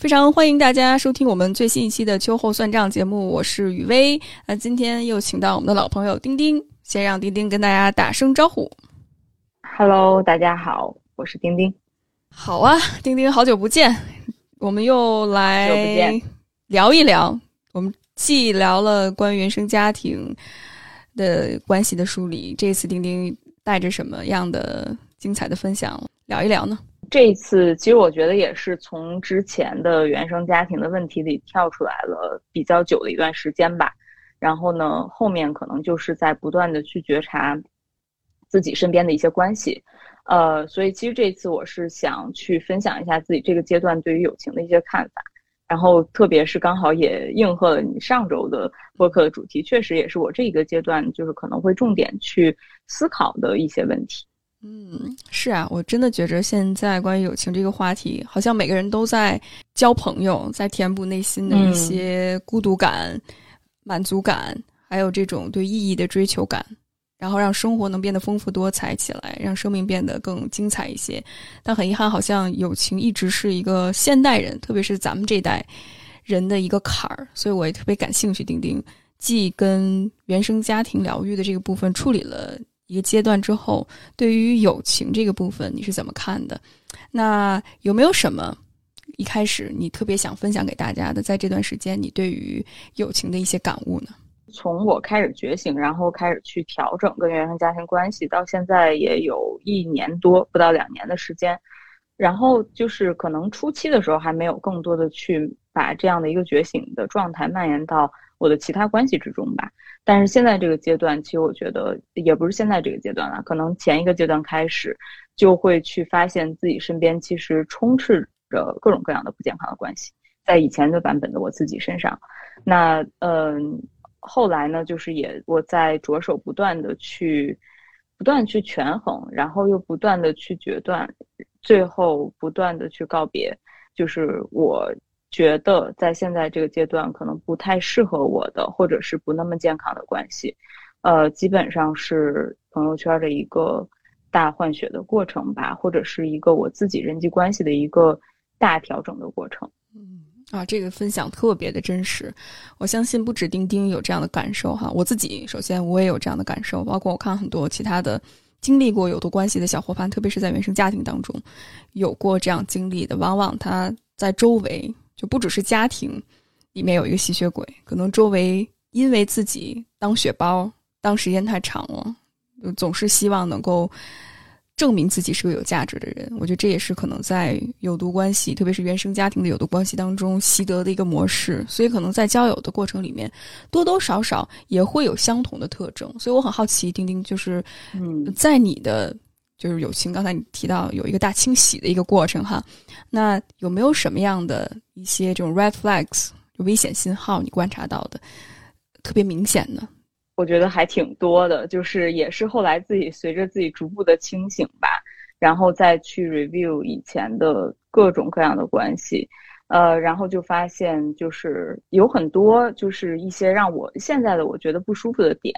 非常欢迎大家收听我们最新一期的秋后算账节目，我是雨薇。那今天又请到我们的老朋友丁丁，先让丁丁跟大家打声招呼。Hello，大家好，我是丁丁。好啊，丁丁，好久不见，我们又来聊一聊。我们既聊了关于原生家庭的关系的梳理，这次丁丁带着什么样的精彩的分享聊一聊呢？这一次，其实我觉得也是从之前的原生家庭的问题里跳出来了比较久的一段时间吧。然后呢，后面可能就是在不断的去觉察自己身边的一些关系。呃，所以其实这次我是想去分享一下自己这个阶段对于友情的一些看法。然后，特别是刚好也应和了你上周的播客的主题，确实也是我这一个阶段就是可能会重点去思考的一些问题。嗯，是啊，我真的觉着现在关于友情这个话题，好像每个人都在交朋友，在填补内心的一些孤独感、满足感，还有这种对意义的追求感，然后让生活能变得丰富多彩起来，让生命变得更精彩一些。但很遗憾，好像友情一直是一个现代人，特别是咱们这代人的一个坎儿，所以我也特别感兴趣。丁丁既跟原生家庭疗愈的这个部分处理了。一个阶段之后，对于友情这个部分你是怎么看的？那有没有什么一开始你特别想分享给大家的？在这段时间，你对于友情的一些感悟呢？从我开始觉醒，然后开始去调整跟原生家庭关系，到现在也有一年多，不到两年的时间。然后就是可能初期的时候还没有更多的去把这样的一个觉醒的状态蔓延到我的其他关系之中吧。但是现在这个阶段，其实我觉得也不是现在这个阶段了，可能前一个阶段开始就会去发现自己身边其实充斥着各种各样的不健康的关系，在以前的版本的我自己身上。那嗯，后来呢，就是也我在着手不断的去不断去权衡，然后又不断的去决断，最后不断的去告别，就是我。觉得在现在这个阶段可能不太适合我的，或者是不那么健康的关系，呃，基本上是朋友圈的一个大换血的过程吧，或者是一个我自己人际关系的一个大调整的过程。嗯啊，这个分享特别的真实，我相信不止丁丁有这样的感受哈，我自己首先我也有这样的感受，包括我看很多其他的经历过有毒关系的小伙伴，特别是在原生家庭当中有过这样经历的，往往他在周围。就不只是家庭里面有一个吸血鬼，可能周围因为自己当血包当时间太长了，总是希望能够证明自己是个有价值的人。我觉得这也是可能在有毒关系，特别是原生家庭的有毒关系当中习得的一个模式。所以可能在交友的过程里面，多多少少也会有相同的特征。所以我很好奇，丁丁就是嗯，在你的。就是友情，刚才你提到有一个大清洗的一个过程哈，那有没有什么样的一些这种 red flags 危险信号你观察到的特别明显呢？我觉得还挺多的，就是也是后来自己随着自己逐步的清醒吧，然后再去 review 以前的各种各样的关系，呃，然后就发现就是有很多就是一些让我现在的我觉得不舒服的点，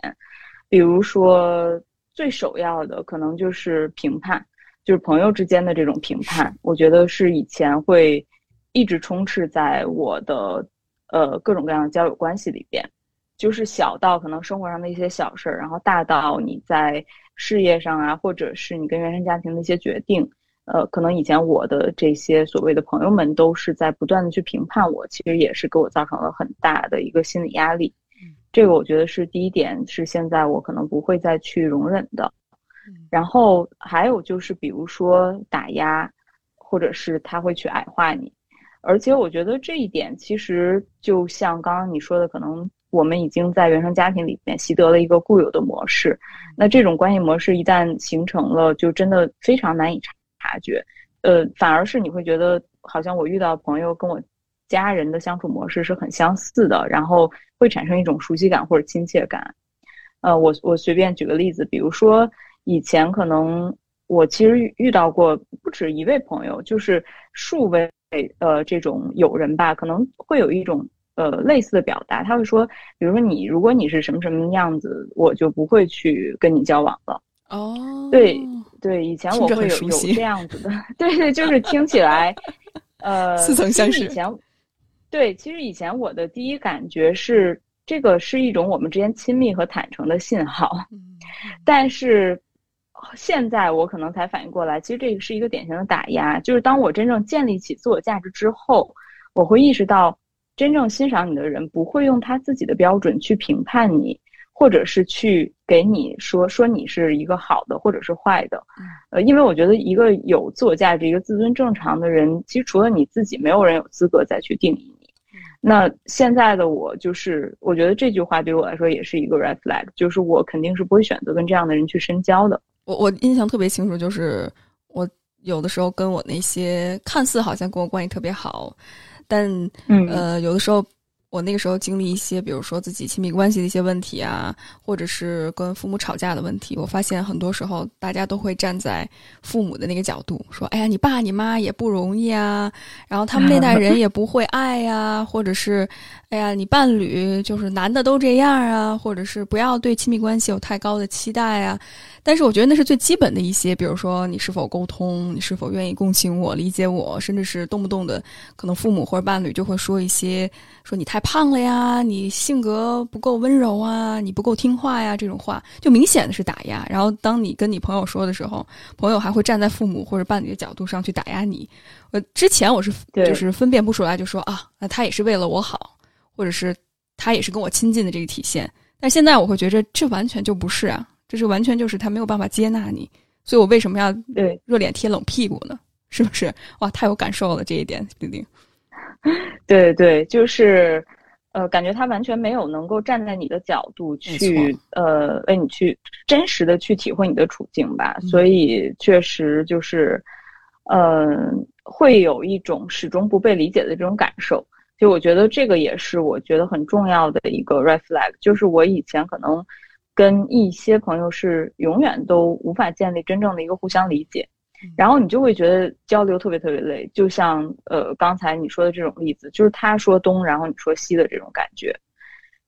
比如说。最首要的可能就是评判，就是朋友之间的这种评判，我觉得是以前会一直充斥在我的呃各种各样的交友关系里边，就是小到可能生活上的一些小事儿，然后大到你在事业上啊，或者是你跟原生家庭的一些决定，呃，可能以前我的这些所谓的朋友们都是在不断的去评判我，其实也是给我造成了很大的一个心理压力。这个我觉得是第一点，是现在我可能不会再去容忍的。然后还有就是，比如说打压，或者是他会去矮化你，而且我觉得这一点其实就像刚刚你说的，可能我们已经在原生家庭里面习得了一个固有的模式。那这种关系模式一旦形成了，就真的非常难以察察觉。呃，反而是你会觉得，好像我遇到朋友跟我。家人的相处模式是很相似的，然后会产生一种熟悉感或者亲切感。呃，我我随便举个例子，比如说以前可能我其实遇到过不止一位朋友，就是数位呃这种友人吧，可能会有一种呃类似的表达，他会说，比如说你如果你是什么什么样子，我就不会去跟你交往了。哦，对对，以前我会有有这样子的，对对，就是听起来，呃，似曾相识。以前，对，其实以前我的第一感觉是，这个是一种我们之间亲密和坦诚的信号。嗯，但是现在我可能才反应过来，其实这个是一个典型的打压。就是当我真正建立起自我价值之后，我会意识到，真正欣赏你的人不会用他自己的标准去评判你。或者是去给你说说你是一个好的，或者是坏的，呃，因为我觉得一个有自我价值、一个自尊正常的人，其实除了你自己，没有人有资格再去定义你。那现在的我，就是我觉得这句话对我来说也是一个 red flag，就是我肯定是不会选择跟这样的人去深交的。我我印象特别清楚，就是我有的时候跟我那些看似好像跟我关系特别好，但呃，有的时候。我那个时候经历一些，比如说自己亲密关系的一些问题啊，或者是跟父母吵架的问题，我发现很多时候大家都会站在父母的那个角度说：“哎呀，你爸你妈也不容易啊，然后他们那代人也不会爱呀，或者是，哎呀，你伴侣就是男的都这样啊，或者是不要对亲密关系有太高的期待啊。”但是我觉得那是最基本的一些，比如说你是否沟通，你是否愿意共情我、理解我，甚至是动不动的，可能父母或者伴侣就会说一些，说你太胖了呀，你性格不够温柔啊，你不够听话呀，这种话就明显的是打压。然后当你跟你朋友说的时候，朋友还会站在父母或者伴侣的角度上去打压你。我之前我是 就是分辨不出来，就说啊，那他也是为了我好，或者是他也是跟我亲近的这个体现。但现在我会觉着这完全就不是啊。这是完全就是他没有办法接纳你，所以我为什么要对热脸贴冷屁股呢？是不是？哇，太有感受了这一点，丁丁。对对，就是呃，感觉他完全没有能够站在你的角度去呃为你去真实的去体会你的处境吧，所以确实就是嗯，会有一种始终不被理解的这种感受。就我觉得这个也是我觉得很重要的一个 red flag，就是我以前可能。跟一些朋友是永远都无法建立真正的一个互相理解，然后你就会觉得交流特别特别累，就像呃刚才你说的这种例子，就是他说东，然后你说西的这种感觉，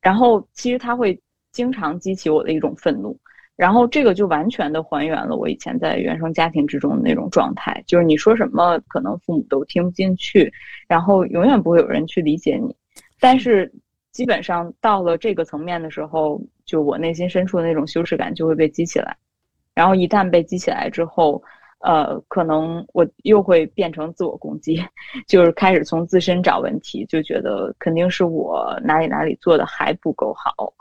然后其实他会经常激起我的一种愤怒，然后这个就完全的还原了我以前在原生家庭之中的那种状态，就是你说什么可能父母都听不进去，然后永远不会有人去理解你，但是。基本上到了这个层面的时候，就我内心深处的那种羞耻感就会被激起来，然后一旦被激起来之后，呃，可能我又会变成自我攻击，就是开始从自身找问题，就觉得肯定是我哪里哪里做的还不够好，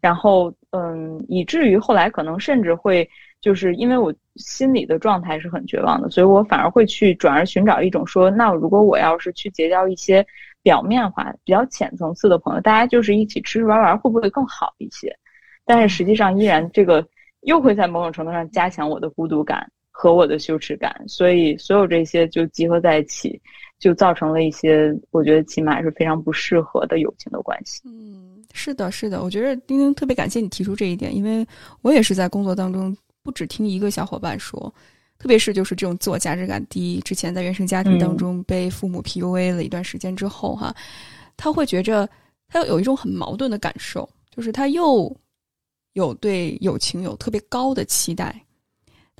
然后嗯，以至于后来可能甚至会就是因为我心里的状态是很绝望的，所以我反而会去转而寻找一种说，那如果我要是去结交一些。表面化、比较浅层次的朋友，大家就是一起吃吃玩玩，会不会更好一些？但是实际上，依然这个又会在某种程度上加强我的孤独感和我的羞耻感，所以所有这些就集合在一起，就造成了一些我觉得起码是非常不适合的友情的关系。嗯，是的，是的，我觉得丁丁特别感谢你提出这一点，因为我也是在工作当中不只听一个小伙伴说。特别是就是这种自我价值感低，之前在原生家庭当中被父母 PUA 了一段时间之后，哈，他会觉着他有一种很矛盾的感受，就是他又有对友情有特别高的期待，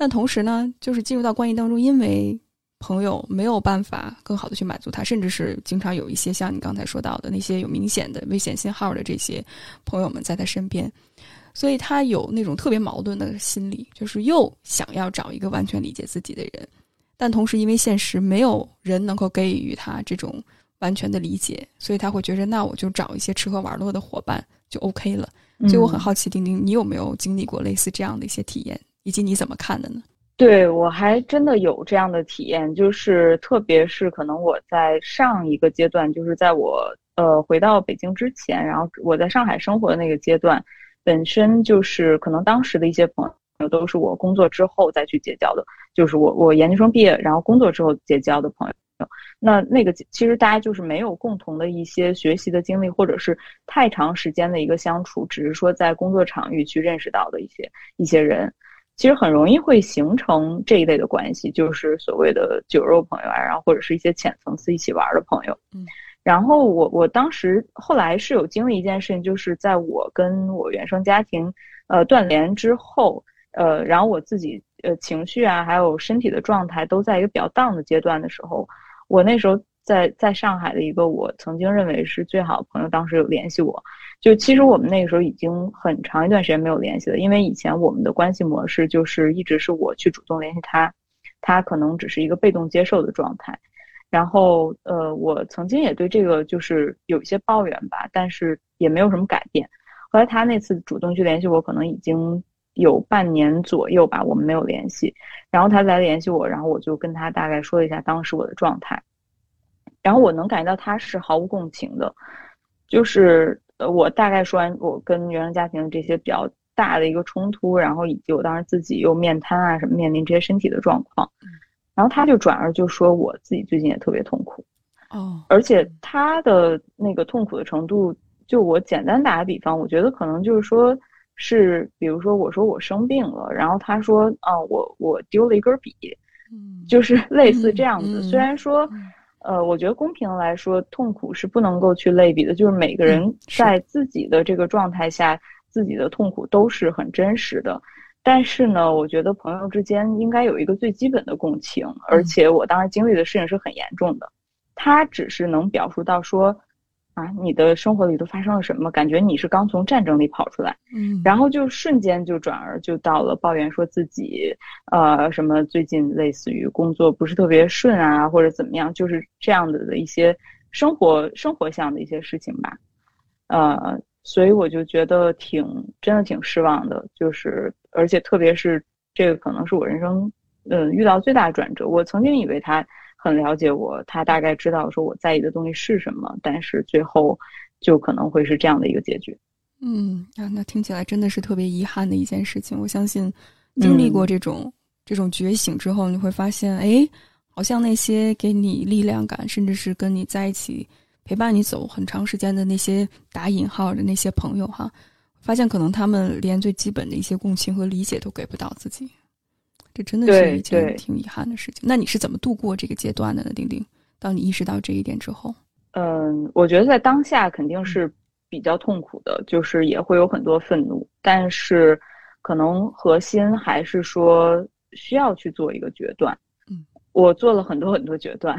但同时呢，就是进入到关系当中，因为朋友没有办法更好的去满足他，甚至是经常有一些像你刚才说到的那些有明显的危险信号的这些朋友们在他身边。所以他有那种特别矛盾的心理，就是又想要找一个完全理解自己的人，但同时因为现实没有人能够给予他这种完全的理解，所以他会觉得那我就找一些吃喝玩乐的伙伴就 OK 了。所以我很好奇，丁丁，你有没有经历过类似这样的一些体验，以及你怎么看的呢？对我还真的有这样的体验，就是特别是可能我在上一个阶段，就是在我呃回到北京之前，然后我在上海生活的那个阶段。本身就是可能当时的一些朋友都是我工作之后再去结交的，就是我我研究生毕业然后工作之后结交的朋友。那那个其实大家就是没有共同的一些学习的经历，或者是太长时间的一个相处，只是说在工作场域去认识到的一些一些人。其实很容易会形成这一类的关系，就是所谓的酒肉朋友啊，然后或者是一些浅层次一起玩的朋友。嗯，然后我我当时后来是有经历一件事情，就是在我跟我原生家庭呃断联之后，呃，然后我自己呃情绪啊，还有身体的状态都在一个比较 down 的阶段的时候，我那时候在在上海的一个我曾经认为是最好的朋友，当时有联系我。就其实我们那个时候已经很长一段时间没有联系了，因为以前我们的关系模式就是一直是我去主动联系他，他可能只是一个被动接受的状态。然后呃，我曾经也对这个就是有一些抱怨吧，但是也没有什么改变。后来他那次主动去联系我，可能已经有半年左右吧，我们没有联系。然后他来联系我，然后我就跟他大概说了一下当时我的状态，然后我能感觉到他是毫无共情的，就是。呃，我大概说完我跟原生家庭这些比较大的一个冲突，然后以及我当时自己又面瘫啊什么面临这些身体的状况，然后他就转而就说我自己最近也特别痛苦，哦，而且他的那个痛苦的程度，就我简单打个比方，我觉得可能就是说是，比如说我说我生病了，然后他说啊我我丢了一根笔，嗯，就是。类似这样子，虽然说。呃，我觉得公平来说，痛苦是不能够去类比的，就是每个人在自己的这个状态下，自己的痛苦都是很真实的。但是呢，我觉得朋友之间应该有一个最基本的共情，而且我当时经历的事情是很严重的，他只是能表述到说。啊，你的生活里都发生了什么？感觉你是刚从战争里跑出来，嗯，然后就瞬间就转而就到了抱怨，说自己，呃，什么最近类似于工作不是特别顺啊，或者怎么样，就是这样子的一些生活生活上的一些事情吧，呃，所以我就觉得挺真的挺失望的，就是而且特别是这个可能是我人生嗯遇到最大的转折，我曾经以为他。很了解我，他大概知道说我在意的东西是什么，但是最后就可能会是这样的一个结局。嗯，啊，那听起来真的是特别遗憾的一件事情。我相信经历过这种这种觉醒之后，你会发现，哎，好像那些给你力量感，甚至是跟你在一起陪伴你走很长时间的那些打引号的那些朋友，哈，发现可能他们连最基本的一些共情和理解都给不到自己。这真的是一件挺遗憾的事情。那你是怎么度过这个阶段的呢？丁丁，当你意识到这一点之后，嗯，我觉得在当下肯定是比较痛苦的，就是也会有很多愤怒，但是可能核心还是说需要去做一个决断。嗯，我做了很多很多决断，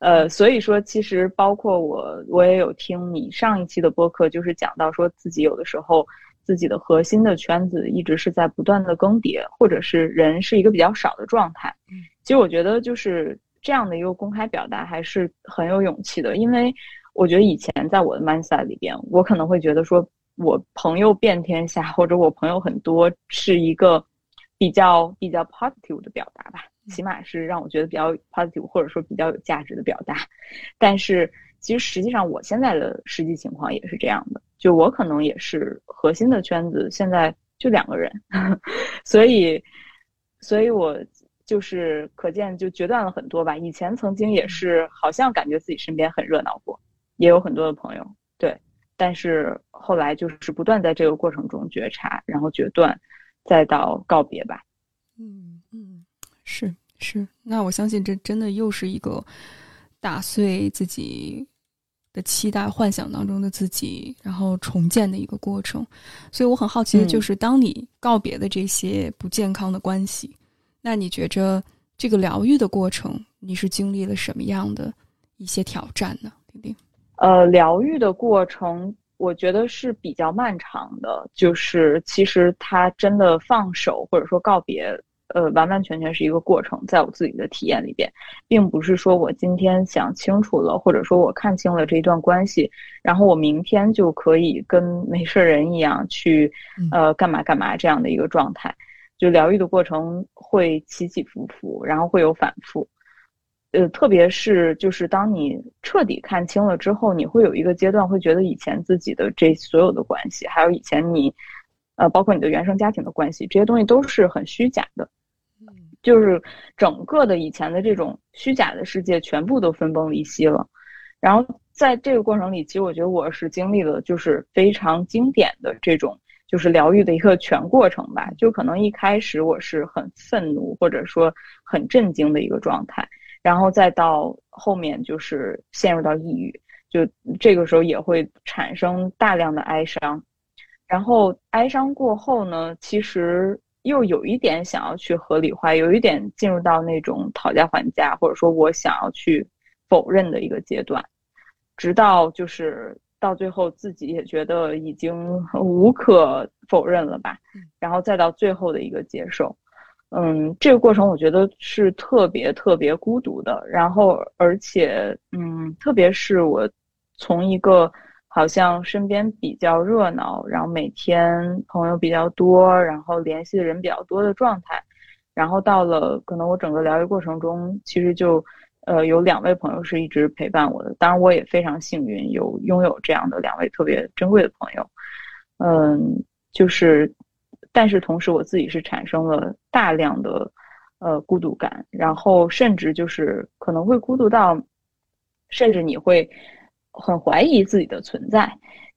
呃，所以说其实包括我，我也有听你上一期的播客，就是讲到说自己有的时候。自己的核心的圈子一直是在不断的更迭，或者是人是一个比较少的状态。嗯，其实我觉得就是这样的一个公开表达还是很有勇气的，因为我觉得以前在我的 mindset 里边，我可能会觉得说我朋友遍天下，或者我朋友很多是一个比较比较 positive 的表达吧，起码是让我觉得比较 positive 或者说比较有价值的表达。但是其实实际上我现在的实际情况也是这样的。就我可能也是核心的圈子，现在就两个人，所以，所以我就是可见就决断了很多吧。以前曾经也是好像感觉自己身边很热闹过，也有很多的朋友，对。但是后来就是不断在这个过程中觉察，然后决断，再到告别吧。嗯嗯，是是。那我相信这真的又是一个打碎自己。的期待、幻想当中的自己，然后重建的一个过程。所以我很好奇的就是，当你告别的这些不健康的关系，那你觉着这个疗愈的过程，你是经历了什么样的一些挑战呢？丁丁，呃，疗愈的过程，我觉得是比较漫长的。就是其实他真的放手，或者说告别。呃，完完全全是一个过程，在我自己的体验里边，并不是说我今天想清楚了，或者说我看清了这一段关系，然后我明天就可以跟没事人一样去，呃，干嘛干嘛这样的一个状态。就疗愈的过程会起起伏伏，然后会有反复。呃，特别是就是当你彻底看清了之后，你会有一个阶段会觉得以前自己的这所有的关系，还有以前你。呃，包括你的原生家庭的关系，这些东西都是很虚假的，就是整个的以前的这种虚假的世界全部都分崩离析了。然后在这个过程里，其实我觉得我是经历了就是非常经典的这种就是疗愈的一个全过程吧。就可能一开始我是很愤怒或者说很震惊的一个状态，然后再到后面就是陷入到抑郁，就这个时候也会产生大量的哀伤。然后哀伤过后呢，其实又有一点想要去合理化，有一点进入到那种讨价还价，或者说我想要去否认的一个阶段，直到就是到最后自己也觉得已经 无可否认了吧，然后再到最后的一个接受。嗯，这个过程我觉得是特别特别孤独的，然后而且嗯，特别是我从一个。好像身边比较热闹，然后每天朋友比较多，然后联系的人比较多的状态，然后到了可能我整个疗愈过程中，其实就，呃，有两位朋友是一直陪伴我的，当然我也非常幸运有拥有这样的两位特别珍贵的朋友，嗯，就是，但是同时我自己是产生了大量的，呃，孤独感，然后甚至就是可能会孤独到，甚至你会。很怀疑自己的存在，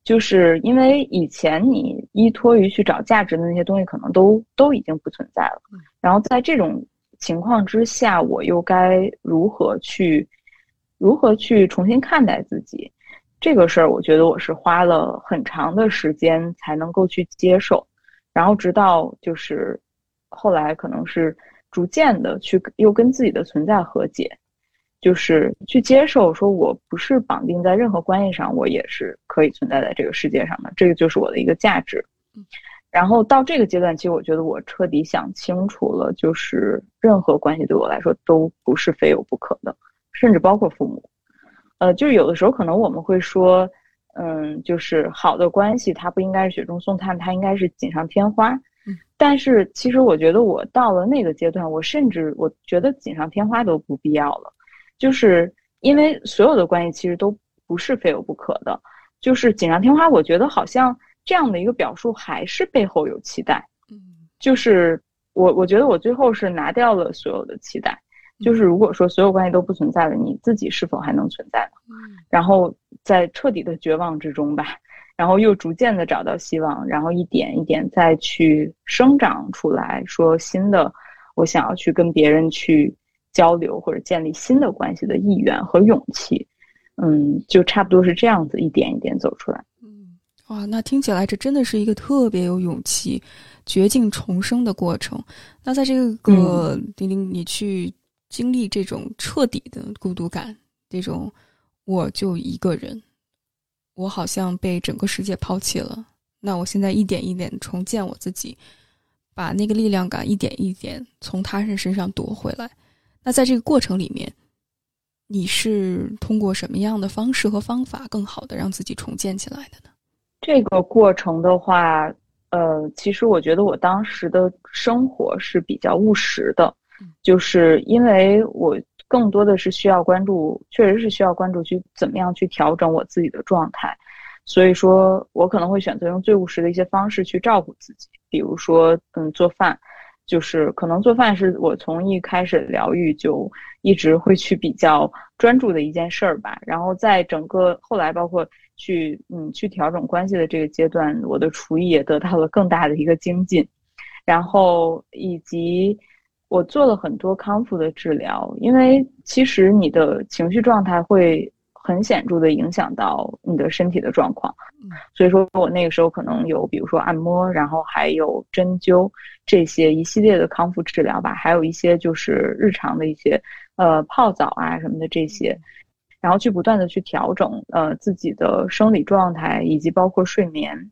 就是因为以前你依托于去找价值的那些东西，可能都都已经不存在了。然后在这种情况之下，我又该如何去如何去重新看待自己？这个事儿，我觉得我是花了很长的时间才能够去接受，然后直到就是后来可能是逐渐的去又跟自己的存在和解。就是去接受，说我不是绑定在任何关系上，我也是可以存在在这个世界上的，这个就是我的一个价值。然后到这个阶段，其实我觉得我彻底想清楚了，就是任何关系对我来说都不是非有不可的，甚至包括父母。呃，就是有的时候可能我们会说，嗯，就是好的关系它不应该是雪中送炭，它应该是锦上添花。但是其实我觉得我到了那个阶段，我甚至我觉得锦上添花都不必要了。就是因为所有的关系其实都不是非有不可的，就是锦上添花，我觉得好像这样的一个表述还是背后有期待。嗯，就是我我觉得我最后是拿掉了所有的期待，就是如果说所有关系都不存在了，你自己是否还能存在呢？嗯，然后在彻底的绝望之中吧，然后又逐渐的找到希望，然后一点一点再去生长出来，说新的，我想要去跟别人去。交流或者建立新的关系的意愿和勇气，嗯，就差不多是这样子，一点一点走出来。嗯，哇，那听起来这真的是一个特别有勇气、绝境重生的过程。那在这个丁丁，你去经历这种彻底的孤独感，这种我就一个人，我好像被整个世界抛弃了。那我现在一点一点重建我自己，把那个力量感一点一点从他人身上夺回来。那在这个过程里面，你是通过什么样的方式和方法，更好的让自己重建起来的呢？这个过程的话，呃，其实我觉得我当时的生活是比较务实的，就是因为我更多的是需要关注，确实是需要关注去怎么样去调整我自己的状态，所以说我可能会选择用最务实的一些方式去照顾自己，比如说，嗯，做饭。就是可能做饭是我从一开始疗愈就一直会去比较专注的一件事儿吧。然后在整个后来，包括去嗯去调整关系的这个阶段，我的厨艺也得到了更大的一个精进。然后以及我做了很多康复的治疗，因为其实你的情绪状态会。很显著的影响到你的身体的状况，所以说我那个时候可能有，比如说按摩，然后还有针灸这些一系列的康复治疗吧，还有一些就是日常的一些呃泡澡啊什么的这些，然后去不断的去调整呃自己的生理状态以及包括睡眠，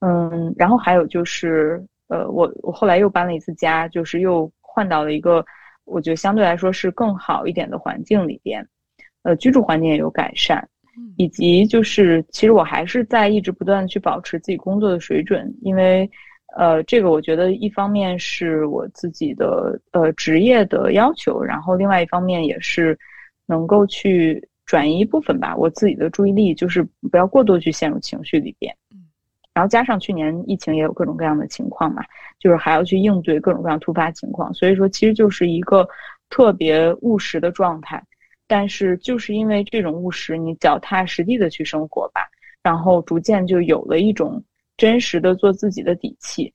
嗯，然后还有就是呃我我后来又搬了一次家，就是又换到了一个我觉得相对来说是更好一点的环境里边。呃，居住环境也有改善，以及就是，其实我还是在一直不断的去保持自己工作的水准，因为，呃，这个我觉得一方面是我自己的呃职业的要求，然后另外一方面也是能够去转移一部分吧，我自己的注意力，就是不要过多去陷入情绪里边。然后加上去年疫情也有各种各样的情况嘛，就是还要去应对各种各样突发情况，所以说其实就是一个特别务实的状态。但是就是因为这种务实，你脚踏实地的去生活吧，然后逐渐就有了一种真实的做自己的底气。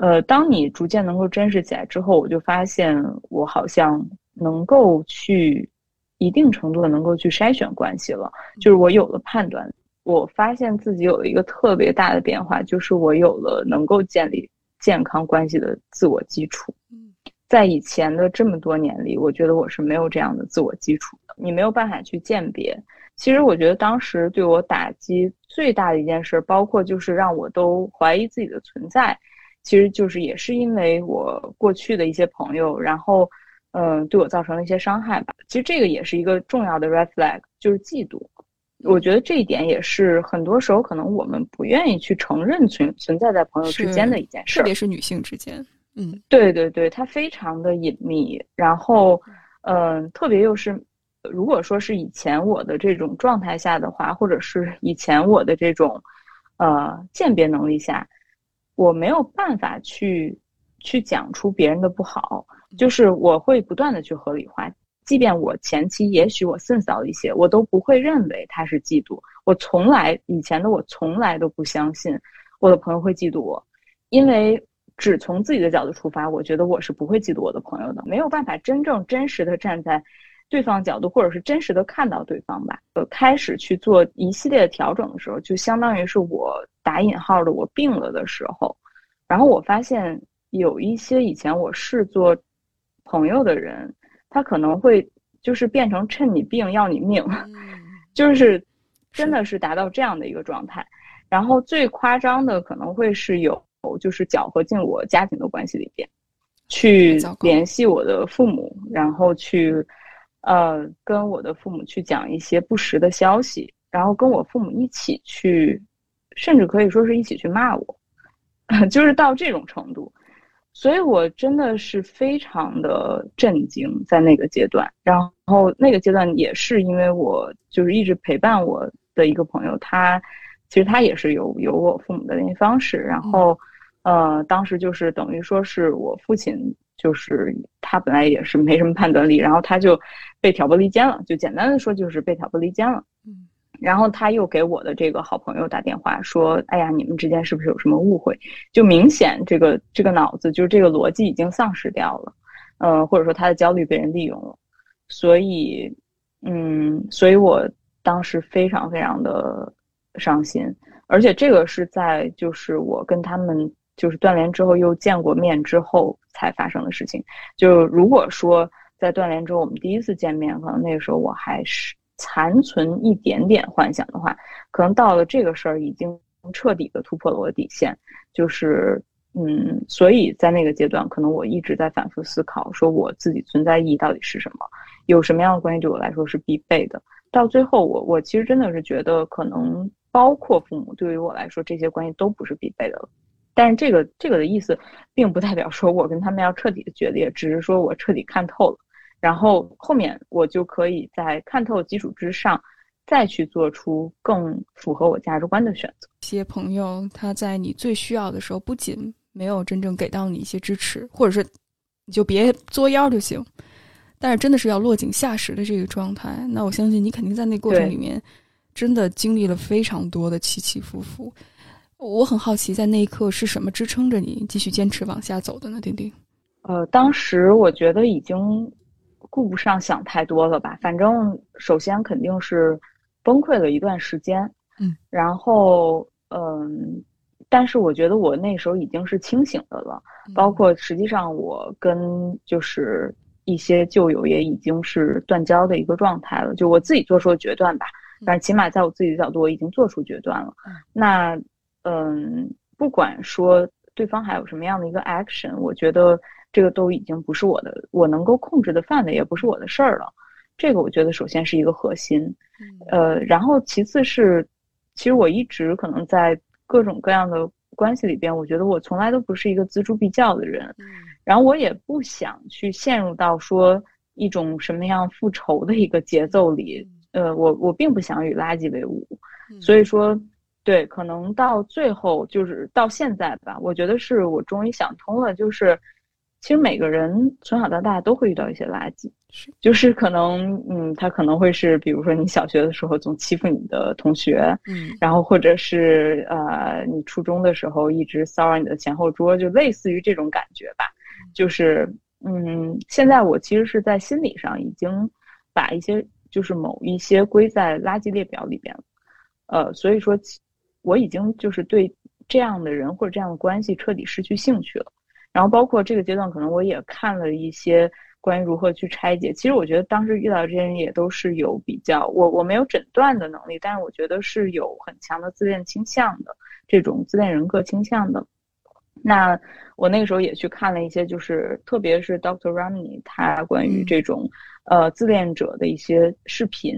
呃，当你逐渐能够真实起来之后，我就发现我好像能够去一定程度的能够去筛选关系了，就是我有了判断。我发现自己有了一个特别大的变化，就是我有了能够建立健康关系的自我基础。在以前的这么多年里，我觉得我是没有这样的自我基础的。你没有办法去鉴别。其实我觉得当时对我打击最大的一件事，包括就是让我都怀疑自己的存在，其实就是也是因为我过去的一些朋友，然后嗯对我造成了一些伤害吧。其实这个也是一个重要的 red flag，就是嫉妒。我觉得这一点也是很多时候可能我们不愿意去承认存存在在朋友之间的一件事，特别是女性之间。嗯，对对对，它非常的隐秘。然后，嗯，特别又是如果说是以前我的这种状态下的话，或者是以前我的这种呃鉴别能力下，我没有办法去去讲出别人的不好，就是我会不断的去合理化。即便我前期也许我 sense 到一些，我都不会认为他是嫉妒。我从来以前的我从来都不相信我的朋友会嫉妒我，因为只从自己的角度出发，我觉得我是不会嫉妒我的朋友的。没有办法真正真实的站在对方角度，或者是真实的看到对方吧。呃，开始去做一系列的调整的时候，就相当于是我打引号的我病了的时候，然后我发现有一些以前我是做朋友的人。他可能会就是变成趁你病要你命，就是真的是达到这样的一个状态。然后最夸张的可能会是有就是搅和进我家庭的关系里边，去联系我的父母，然后去呃跟我的父母去讲一些不实的消息，然后跟我父母一起去，甚至可以说是一起去骂我，就是到这种程度。所以，我真的是非常的震惊，在那个阶段。然后，那个阶段也是因为我就是一直陪伴我的一个朋友，他其实他也是有有我父母的联系方式。然后，呃，当时就是等于说是我父亲，就是他本来也是没什么判断力，然后他就被挑拨离间了。就简单的说，就是被挑拨离间了。嗯。然后他又给我的这个好朋友打电话说：“哎呀，你们之间是不是有什么误会？就明显这个这个脑子就是这个逻辑已经丧失掉了，嗯，或者说他的焦虑被人利用了。所以，嗯，所以我当时非常非常的伤心，而且这个是在就是我跟他们就是断联之后又见过面之后才发生的事情。就如果说在断联之后我们第一次见面，可能那个时候我还是。”残存一点点幻想的话，可能到了这个事儿已经彻底的突破了我的底线，就是，嗯，所以在那个阶段，可能我一直在反复思考，说我自己存在意义到底是什么，有什么样的关系对我来说是必备的。到最后，我我其实真的是觉得，可能包括父母对于我来说，这些关系都不是必备的了。但是这个这个的意思，并不代表说我跟他们要彻底的决裂，只是说我彻底看透了。然后后面我就可以在看透基础之上，再去做出更符合我价值观的选择。一些朋友他在你最需要的时候，不仅没有真正给到你一些支持，或者是你就别作妖就行，但是真的是要落井下石的这个状态，那我相信你肯定在那过程里面真的经历了非常多的起起伏伏。我很好奇，在那一刻是什么支撑着你继续坚持往下走的呢？丁丁，呃，当时我觉得已经。顾不上想太多了吧，反正首先肯定是崩溃了一段时间，嗯，然后嗯，但是我觉得我那时候已经是清醒的了，包括实际上我跟就是一些旧友也已经是断交的一个状态了，就我自己做出了决断吧，但是起码在我自己的角度，我已经做出决断了。那嗯，不管说对方还有什么样的一个 action，我觉得。这个都已经不是我的，我能够控制的范围，也不是我的事儿了。这个我觉得首先是一个核心，呃，然后其次是，其实我一直可能在各种各样的关系里边，我觉得我从来都不是一个锱铢必较的人，然后我也不想去陷入到说一种什么样复仇的一个节奏里，呃，我我并不想与垃圾为伍，所以说，对，可能到最后就是到现在吧，我觉得是我终于想通了，就是。其实每个人从小到大都会遇到一些垃圾，是就是 可能嗯，他可能会是比如说你小学的时候总欺负你的同学，嗯然后或者是呃你初中的时候一直骚扰你的前后桌，就类似于这种感觉吧。就是嗯，现在我其实是在心理上已经把一些就是某一些归在垃圾列表里边了，呃，所以说其我已经就是对这样的人或者这样的关系彻底失去兴趣了。然后包括这个阶段，可能我也看了一些关于如何去拆解。其实我觉得当时遇到这些人也都是有比较，我我没有诊断的能力，但是我觉得是有很强的自恋倾向的这种自恋人格倾向的。那我那个时候也去看了一些，就是特别是 Dr. Ramney 他关于这种、呃自恋者的一些视频。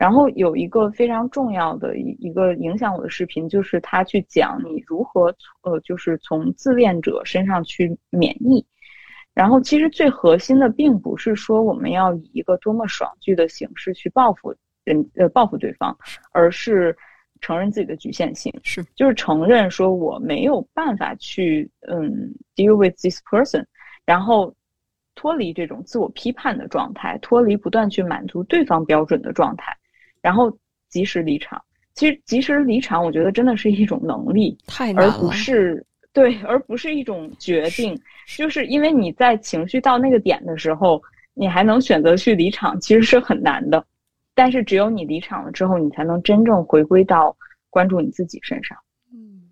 然后有一个非常重要的一一个影响我的视频，就是他去讲你如何呃，就是从自恋者身上去免疫。然后其实最核心的并不是说我们要以一个多么爽剧的形式去报复人呃报复对方，而是承认自己的局限性，是就是承认说我没有办法去嗯 deal with this person，然后脱离这种自我批判的状态，脱离不断去满足对方标准的状态。然后及时离场。其实及时离场，我觉得真的是一种能力，而不太难了。是对，而不是一种决定。就是因为你在情绪到那个点的时候，你还能选择去离场，其实是很难的。但是只有你离场了之后，你才能真正回归到关注你自己身上。嗯，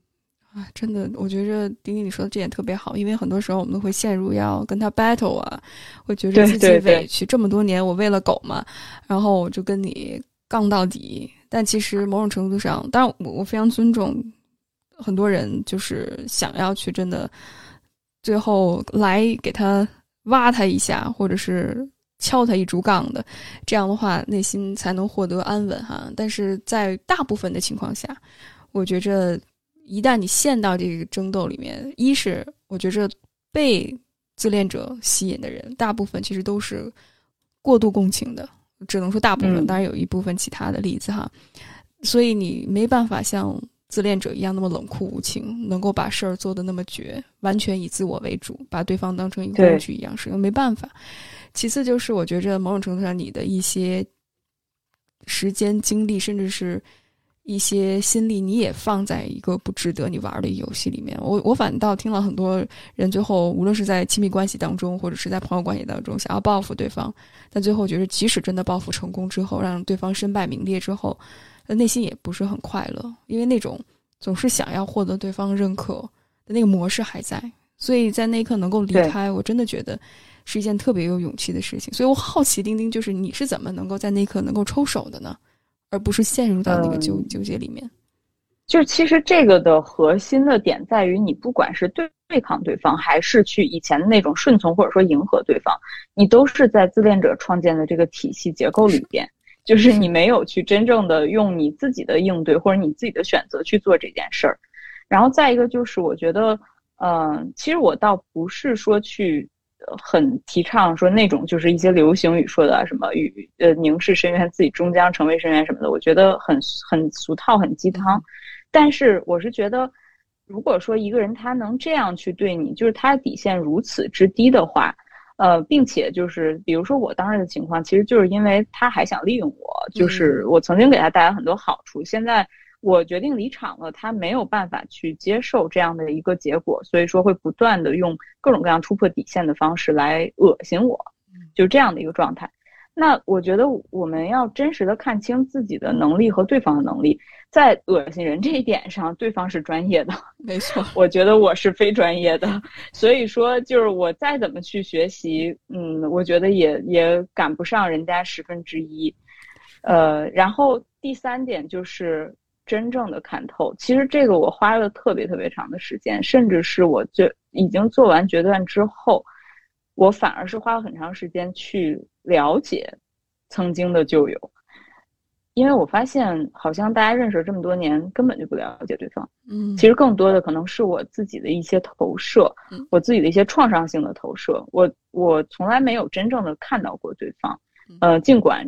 啊，真的，我觉着丁丁你说的这点特别好，因为很多时候我们都会陷入要跟他 battle 啊，会觉得对自己对对委屈，这么多年我为了狗嘛，然后我就跟你杠到底。但其实某种程度上，当然我我非常尊重很多人，就是想要去真的最后来给他挖他一下，或者是敲他一竹杠的，这样的话内心才能获得安稳哈。但是在大部分的情况下，我觉着一旦你陷到这个争斗里面，一是我觉着被自恋者吸引的人，大部分其实都是过度共情的，只能说大部分，嗯当然有一部分其他的例子哈。所以你没办法像自恋者一样那么冷酷无情，能够把事儿做得那么绝，完全以自我为主，把对方当成一个工具一样使用，没办法。其次就是我觉着某种程度上你的一些时间、精力，甚至是一些心力，你也放在一个不值得你玩的游戏里面。我我反倒听了很多人最后，无论是在亲密关系当中，或者是在朋友关系当中，想要报复对方，但最后觉得即使真的报复成功之后，让对方身败名裂之后，呃内心也不是很快乐，因为那种总是想要获得对方认可的那个模式还在。所以在那一刻能够离开，我真的觉得是一件特别有勇气的事情。所以我好奇，丁丁，就是你是怎么能够在那一刻能够抽手的呢？而不是陷入到那个纠、嗯纠结里面。就是其实这个的核心的点在于，你不管是对对抗对方，还是去以前的那种顺从或者说迎合对方，你都是在自恋者创建的这个体系结构里边，就是你没有去真正的用你自己的应对或者你自己的选择去做这件事儿。然后再一个就是，我觉得，嗯、其实我倒不是说去呃很提倡说那种就是一些流行语说的啊什么与呃凝视深渊，自己终将成为深渊什么的，我觉得很很俗套，很鸡汤。但是我是觉得，如果说一个人他能这样去对你，就是他底线如此之低的话，呃，并且就是比如说我当时的情况，其实就是因为他还想利用我，就是我曾经给他带来很多好处，现在我决定离场了，他没有办法去接受这样的一个结果，所以说会不断的用各种各样突破底线的方式来恶心我，就这样的一个状态。那我觉得我们要真实的看清自己的能力和对方的能力，在恶心人这一点上，对方是专业的，没错，我觉得我是非专业的，所以说就是我再怎么去学习，嗯，我觉得也也赶不上人家十分之一。呃，然后第三点就是真正的看透，其实这个我花了特别特别长的时间，甚至是我决已经做完决断之后，我反而是花了很长时间去了解曾经的旧友。因为我发现，好像大家认识了这么多年，根本就不了解对方。嗯，其实更多的可能是我自己的一些投射嗯，我自己的一些创伤性的投射。我我从来没有真正的看到过对方嗯，呃，尽管，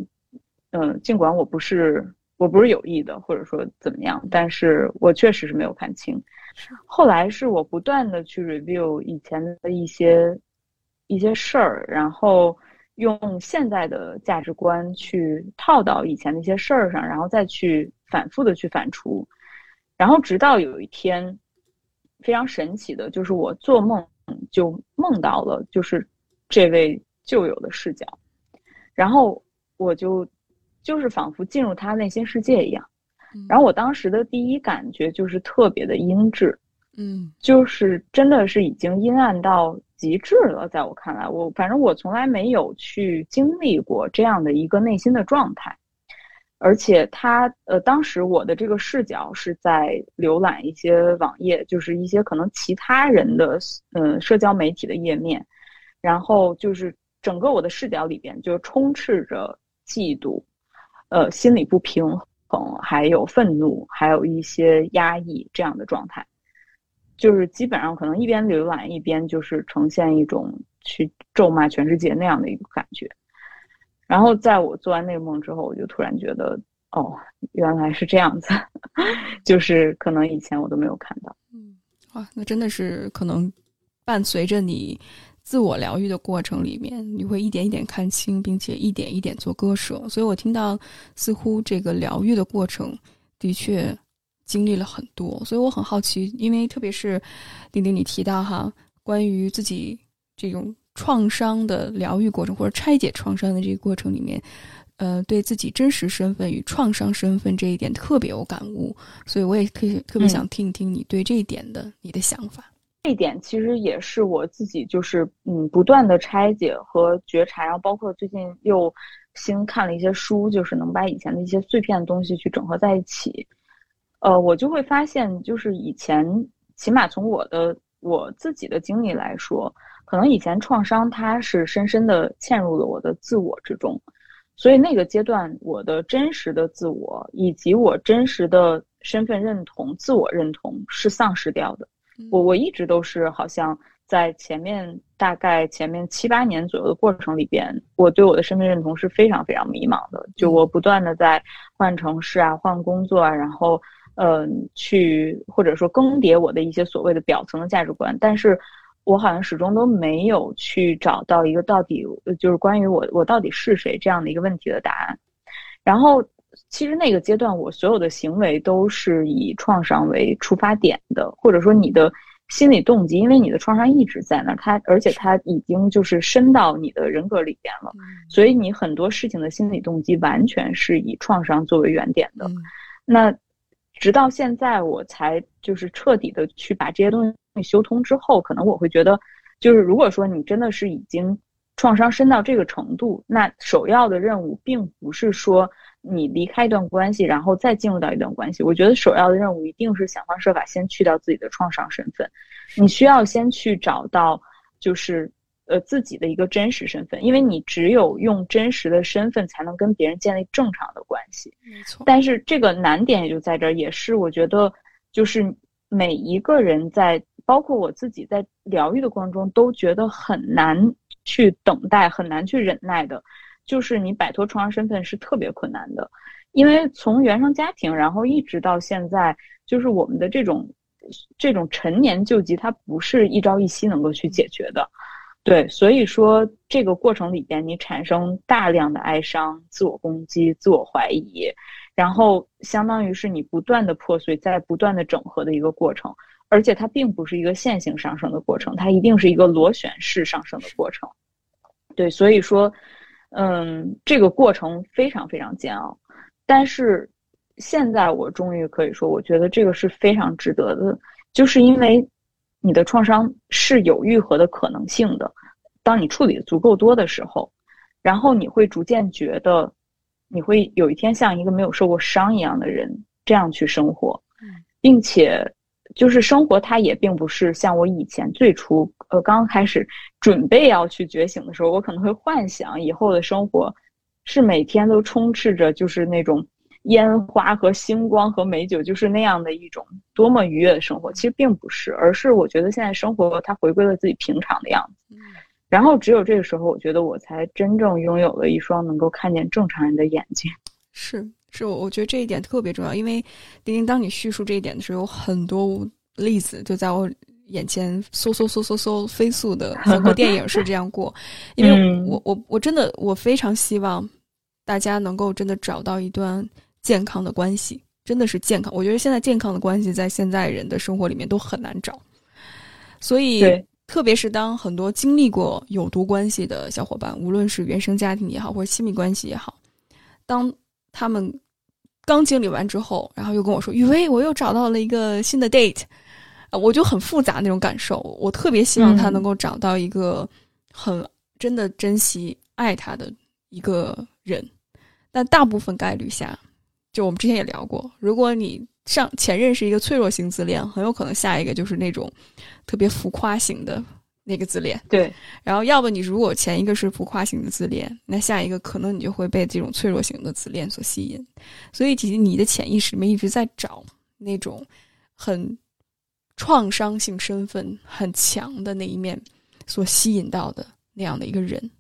嗯，尽管我不是我不是有意的，或者说怎么样，但是我确实是没有看清。后来是我不断的去 review 以前的一些一些事儿，然后用现在的价值观去套到以前的一些事儿上，然后再去反复的去反刍，然后直到有一天，非常神奇的，就是我做梦就梦到了，就是这位旧友的视角，然后我就就是仿佛进入他内心世界一样，然后我当时的第一感觉就是特别的阴鸷。嗯，就是真的是已经阴暗到极致了，在我看来，我反正我从来没有去经历过这样的一个内心的状态，而且他呃，当时我的这个视角是在浏览一些网页，就是一些可能其他人的嗯社交媒体的页面，然后就是整个我的视角里边就充斥着嫉妒，呃，心理不平衡，还有愤怒，还有一些压抑这样的状态。就是基本上可能一边浏览一边就是呈现一种去咒骂全世界那样的一个感觉，然后在我做完那个梦之后，我就突然觉得，哦，原来是这样子，就是可能以前我都没有看到。嗯，哇，那真的是可能伴随着你自我疗愈的过程里面，你会一点一点看清，并且一点一点做割舍。所以我听到似乎这个疗愈的过程的确。经历了很多，所以我很好奇，因为特别是丁丁你提到哈，关于自己这种创伤的疗愈过程或者拆解创伤的这个过程里面，呃，对自己真实身份与创伤身份这一点特别有感悟，所以我也特特别想听一听你对这一点的你的想法。这一点其实也是我自己就是嗯不断的拆解和觉察，然后包括最近又新看了一些书，就是能把以前的一些碎片的东西去整合在一起。呃，我就会发现，就是以前，起码从我的我自己的经历来说，可能以前创伤它是深深的嵌入了我的自我之中，所以那个阶段，我的真实的自我以及我真实的身份认同、自我认同是丧失掉的。我我一直都是好像在前面大概前面七八年左右的过程里边，我对我的身份认同是非常非常迷茫的，就我不断的在换城市啊、换工作啊，然后。嗯，去或者说更迭我的一些所谓的表层的价值观，但是我好像始终都没有去找到一个到底就是关于我我到底是谁这样的一个问题的答案。然后，其实那个阶段我所有的行为都是以创伤为出发点的，或者说你的心理动机，因为你的创伤一直在那儿，它而且它已经就是深到你的人格里边了，所以你很多事情的心理动机完全是以创伤作为原点的。那。直到现在，我才就是彻底的去把这些东西修通之后，可能我会觉得，就是如果说你真的是已经创伤深到这个程度，那首要的任务并不是说你离开一段关系，然后再进入到一段关系。我觉得首要的任务一定是想方设法先去掉自己的创伤身份，你需要先去找到就是。呃，自己的一个真实身份，因为你只有用真实的身份，才能跟别人建立正常的关系。没错。但是这个难点也就在这儿，也是我觉得，就是每一个人在，包括我自己在疗愈的过程中，都觉得很难去等待，很难去忍耐的，就是你摆脱创伤身份是特别困难的，因为从原生家庭，然后一直到现在，就是我们的这种这种陈年旧疾，它不是一朝一夕能够去解决的。对，所以说这个过程里边，你产生大量的哀伤、自我攻击、自我怀疑，然后相当于是你不断的破碎，在不断的整合的一个过程，而且它并不是一个线性上升的过程，它一定是一个螺旋式上升的过程。对，所以说，嗯，这个过程非常非常煎熬，但是现在我终于可以说，我觉得这个是非常值得的，就是因为。你的创伤是有愈合的可能性的，当你处理的足够多的时候，然后你会逐渐觉得，你会有一天像一个没有受过伤一样的人这样去生活，并且就是生活它也并不是像我以前最初呃刚刚开始准备要去觉醒的时候，我可能会幻想以后的生活是每天都充斥着就是那种。烟花和星光和美酒，就是那样的一种多么愉悦的生活。其实并不是，而是我觉得现在生活它回归了自己平常的样子。然后只有这个时候，我觉得我才真正拥有了一双能够看见正常人的眼睛。是是，我我觉得这一点特别重要，因为丁丁，当你叙述这一点的时候，有很多例子就在我眼前嗖嗖嗖嗖嗖飞速的，像过电影是这样过。因为我我我真的我非常希望大家能够真的找到一段健康的关系，真的是健康。我觉得现在健康的关系在现在人的生活里面都很难找，所以特别是当很多经历过有毒关系的小伙伴，无论是原生家庭也好，或者亲密关系也好，当他们。刚经历完之后，然后又跟我说：“雨薇，我又找到了一个新的 date。”，我就很复杂那种感受。我特别希望他能够找到一个很真的珍惜爱他的一个人。但大部分概率下，就我们之前也聊过，如果你上前任是一个脆弱型自恋，很有可能下一个就是那种特别浮夸型的。那个自恋，对，然后要不你如果前一个是浮夸型的自恋，那下一个可能你就会被这种脆弱型的自恋所吸引，所以其实你的潜意识里面一直在找那种很创伤性身份很强的那一面所吸引到的那样的一个人，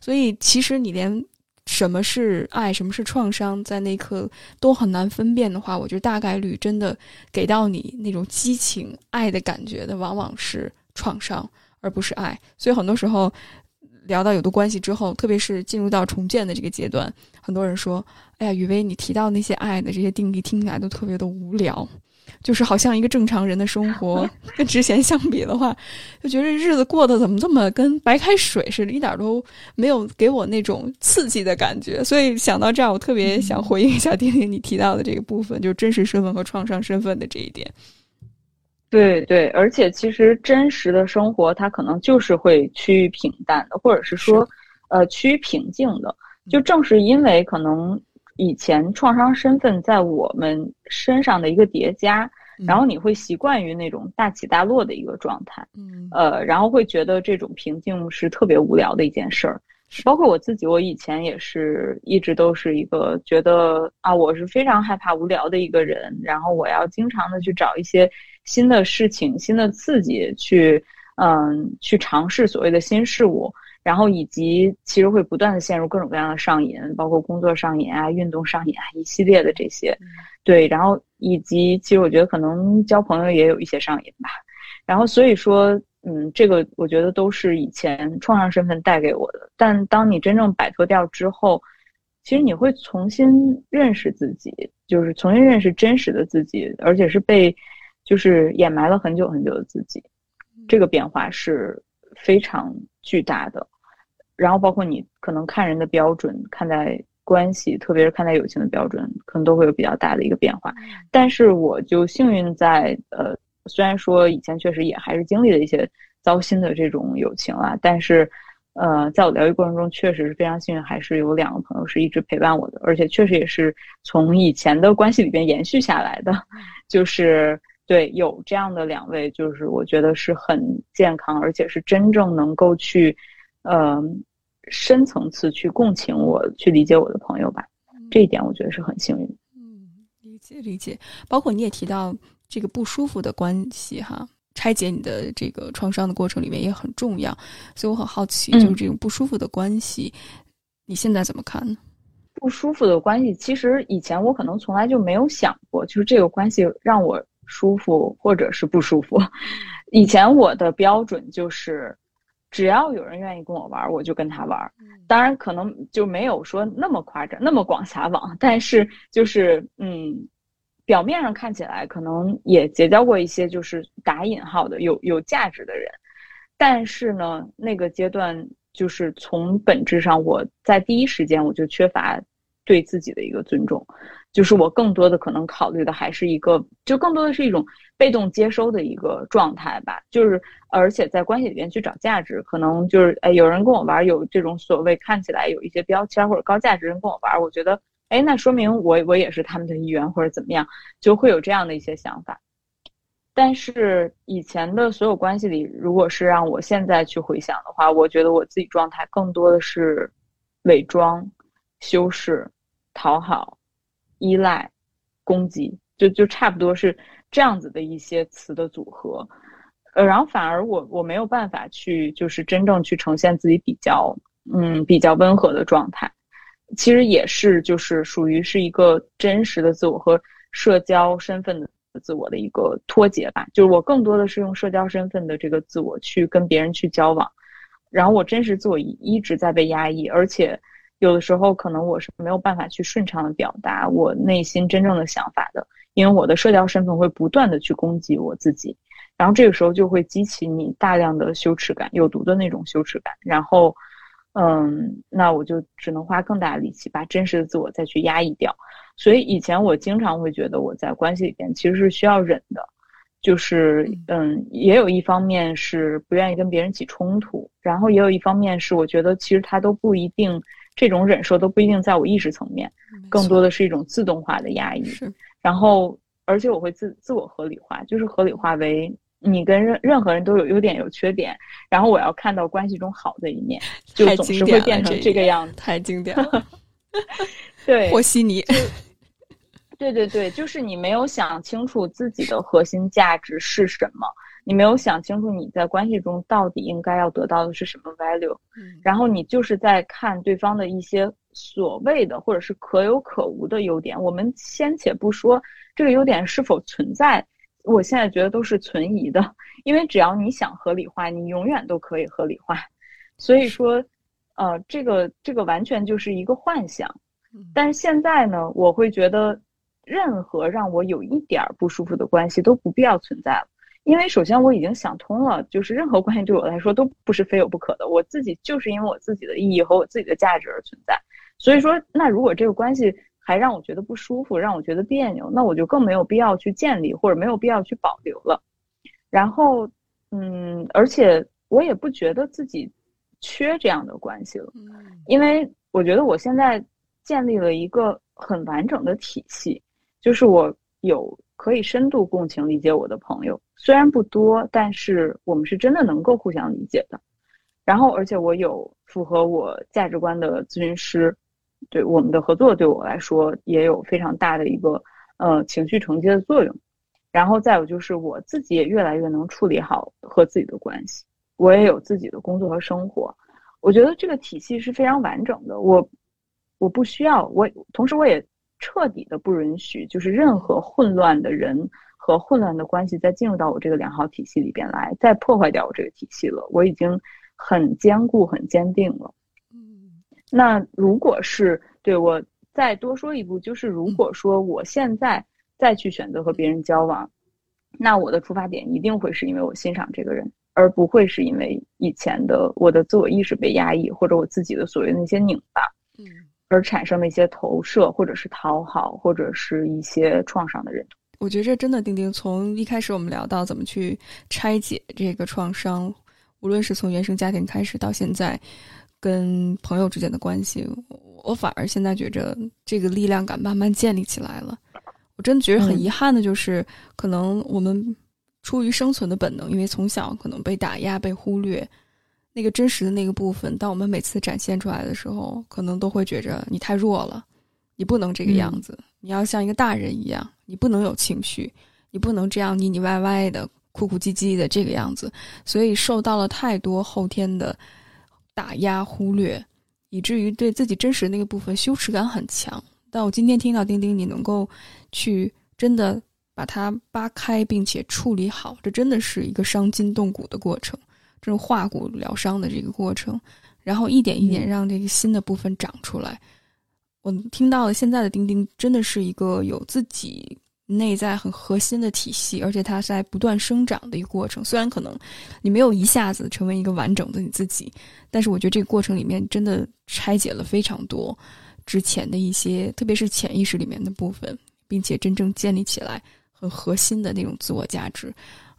所以其实你连什么是爱，什么是创伤，在那一刻都很难分辨的话，我觉得大概率真的给到你那种激情爱的感觉的，往往是创伤。而不是爱，所以很多时候聊到有的关系之后，特别是进入到重建的这个阶段，很多人说：“哎呀，雨薇，你提到那些爱的这些定义，听起来都特别的无聊，就是好像一个正常人的生活，跟之前相比的话，就觉得日子过得怎么这么跟白开水似的，一点都没有给我那种刺激的感觉。”所以想到这儿，我特别想回应一下 丁丁你提到的这个部分，就是真实身份和创伤身份的这一点。对对，而且其实真实的生活，它可能就是会趋于平淡的，或者是说，呃，趋于平静的。就正是因为可能以前创伤身份在我们身上的一个叠加，然后你会习惯于那种大起大落的一个状态，嗯，呃，然后会觉得这种平静是特别无聊的一件事儿。包括我自己，我以前也是一直都是一个觉得啊，我是非常害怕无聊的一个人，然后我要经常的去找一些。新的事情、新的刺激，去嗯，去尝试所谓的新事物，然后以及其实会不断的陷入各种各样的上瘾，包括工作上瘾啊、运动上瘾啊，一系列的这些，对，然后以及其实我觉得可能交朋友也有一些上瘾吧，然后所以说，嗯，这个我觉得都是以前创伤身份带给我的，但当你真正摆脱掉之后，其实你会重新认识自己，就是重新认识真实的自己，而且是被。就是掩埋了很久很久的自己，这个变化是非常巨大的。然后包括你可能看人的标准、看待关系，特别是看待友情的标准，可能都会有比较大的一个变化。但是我就幸运在呃，虽然说以前确实也还是经历了一些糟心的这种友情啊，但是呃，在我疗愈过程中，确实是非常幸运，还是有两个朋友是一直陪伴我的，而且确实也是从以前的关系里边延续下来的，就是。对，有这样的两位，就是我觉得是很健康，而且是真正能够去，呃，深层次去共情我、去理解我的朋友吧。这一点我觉得是很幸运。嗯，理解理解。包括你也提到这个不舒服的关系哈，拆解你的这个创伤的过程里面也很重要。所以我很好奇，就是这种不舒服的关系，你现在怎么看呢？不舒服的关系，其实以前我可能从来就没有想过，就是这个关系让我。舒服或者是不舒服，以前我的标准就是，只要有人愿意跟我玩，我就跟他玩。当然可能就没有说那么夸张，那么广撒网，但是就是嗯，表面上看起来可能也结交过一些就是打引号的有有价值的人，但是呢，那个阶段就是从本质上，我在第一时间我就缺乏对自己的一个尊重。就是我更多的可能考虑的还是一个，就更多的是一种被动接收的一个状态吧。就是而且在关系里边去找价值，可能就是哎，有人跟我玩，有这种所谓看起来有一些标签或者高价值人跟我玩，我觉得哎，那说明我我也是他们的一员或者怎么样，就会有这样的一些想法。但是以前的所有关系里，如果是让我现在去回想的话，我觉得我自己状态更多的是伪装、修饰、讨好。依赖、攻击，就就差不多是这样子的一些词的组合，呃，然后反而我我没有办法去，就是真正去呈现自己比较，嗯，比较温和的状态。其实也是，就是属于是一个真实的自我和社交身份的自我的一个脱节吧。就是我更多的是用社交身份的这个自我去跟别人去交往，然后我真实自我一一直在被压抑，而且有的时候可能我是没有办法去顺畅的表达我内心真正的想法的，因为我的社交身份会不断的去攻击我自己，然后这个时候就会激起你大量的羞耻感，有毒的那种羞耻感，然后。嗯，那我就只能花更大的力气把真实的自我再去压抑掉。所以以前我经常会觉得我在关系里边其实是需要忍的，就是嗯，也有一方面是不愿意跟别人起冲突，然后也有一方面是我觉得其实他都不一定这种忍受都不一定在我意识层面，更多的是一种自动化的压抑。然后而且我会自自我合理化，就是合理化为。你跟任任何人都有优点有缺点，然后我要看到关系中好的一面，就总是会变成这个样子。太经典了，对，和稀泥。对对对，就是你没有想清楚自己的核心价值是什么，你没有想清楚你在关系中到底应该要得到的是什么 value，然后你就是在看对方的一些所谓的或者是可有可无的优点。我们先且不说这个优点是否存在。我现在觉得都是存疑的，因为只要你想合理化，你永远都可以合理化。所以说，呃，这个这个完全就是一个幻想。但是现在呢，我会觉得，任何让我有一点不舒服的关系都不必要存在了，因为首先我已经想通了，就是任何关系对我来说都不是非有不可的。我自己就是因为我自己的意义和我自己的价值而存在。所以说，那如果这个关系，还让我觉得不舒服，让我觉得别扭，那我就更没有必要去建立，或者没有必要去保留了。然后，嗯，而且我也不觉得自己缺这样的关系了，因为我觉得我现在建立了一个很完整的体系，就是我有可以深度共情理解我的朋友，虽然不多，但是我们是真的能够互相理解的。然后，而且我有符合我价值观的咨询师。对我们的合作，对我来说也有非常大的一个呃情绪承接的作用。然后再有就是我自己也越来越能处理好和自己的关系，我也有自己的工作和生活。我觉得这个体系是非常完整的。我我不需要我，同时我也彻底的不允许，就是任何混乱的人和混乱的关系再进入到我这个良好体系里边来，再破坏掉我这个体系了。我已经很坚固、很坚定了。那如果是对我再多说一步，就是如果说我现在再去选择和别人交往，那我的出发点一定会是因为我欣赏这个人，而不会是因为以前的我的自我意识被压抑，或者我自己的所谓那些拧巴，嗯，而产生的一些投射，或者是讨好，或者是一些创伤的认同。我觉得这真的，丁丁从一开始我们聊到怎么去拆解这个创伤，无论是从原生家庭开始到现在。跟朋友之间的关系，我反而现在觉着这个力量感慢慢建立起来了。我真的觉得很遗憾的就是，可能我们出于生存的本能，因为从小可能被打压、被忽略，那个真实的那个部分，当我们每次展现出来的时候，可能都会觉着你太弱了，你不能这个样子，你要像一个大人一样，你不能有情绪，你不能这样腻腻歪歪的、哭哭唧唧的这个样子，所以受到了太多后天的。打压、忽略，以至于对自己真实的那个部分羞耻感很强。但我今天听到丁丁，你能够去真的把它扒开，并且处理好，这真的是一个伤筋动骨的过程，这种化骨疗伤的这个过程，然后一点一点让这个新的部分长出来。我听到了现在的钉钉，真的是一个有自己。内在很核心的体系，而且它在不断生长的一个过程。虽然可能你没有一下子成为一个完整的你自己，但是我觉得这个过程里面真的拆解了非常多之前的一些，特别是潜意识里面的部分，并且真正建立起来很核心的那种自我价值。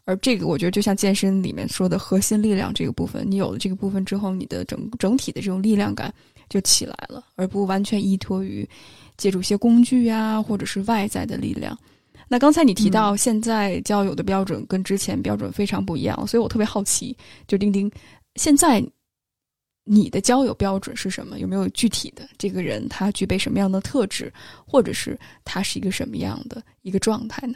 而这个我觉得就像健身里面说的核心力量这个部分，你有了这个部分之后，你的整整体的这种力量感就起来了，而不完全依托于借助一些工具呀，或者是外在的力量。那刚才你提到，现在交友的标准跟之前标准非常不一样，所以我特别好奇，就丁丁，现在你的交友标准是什么？有没有具体的这个人他具备什么样的特质，或者是他是一个什么样的一个状态呢？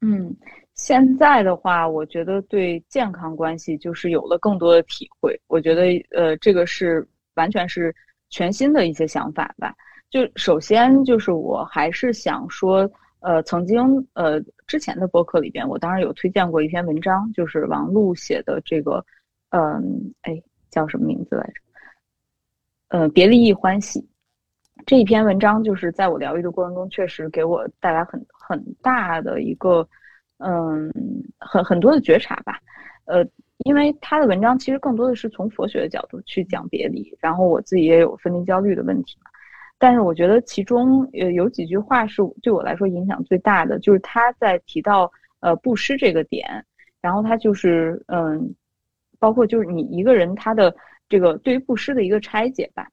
嗯，现在的话，我觉得对健康关系就是有了更多的体会。我觉得，呃，这个是完全是全新的一些想法吧。就首先就是我还是想说。呃，曾经呃之前的播客里边，我当然有推荐过一篇文章，就是王璐写的这个，嗯，哎，叫什么名字来着？呃，别离亦欢喜。这一篇文章就是在我疗愈的过程中，确实给我带来很很大的一个，嗯，很很多的觉察吧。呃，因为他的文章其实更多的是从佛学的角度去讲别离，然后我自己也有分离焦虑的问题嘛。但是我觉得其中呃有几句话是对我来说影响最大的，就是他在提到呃布施这个点，然后他就是嗯，包括就是你一个人他的这个对于布施的一个拆解吧。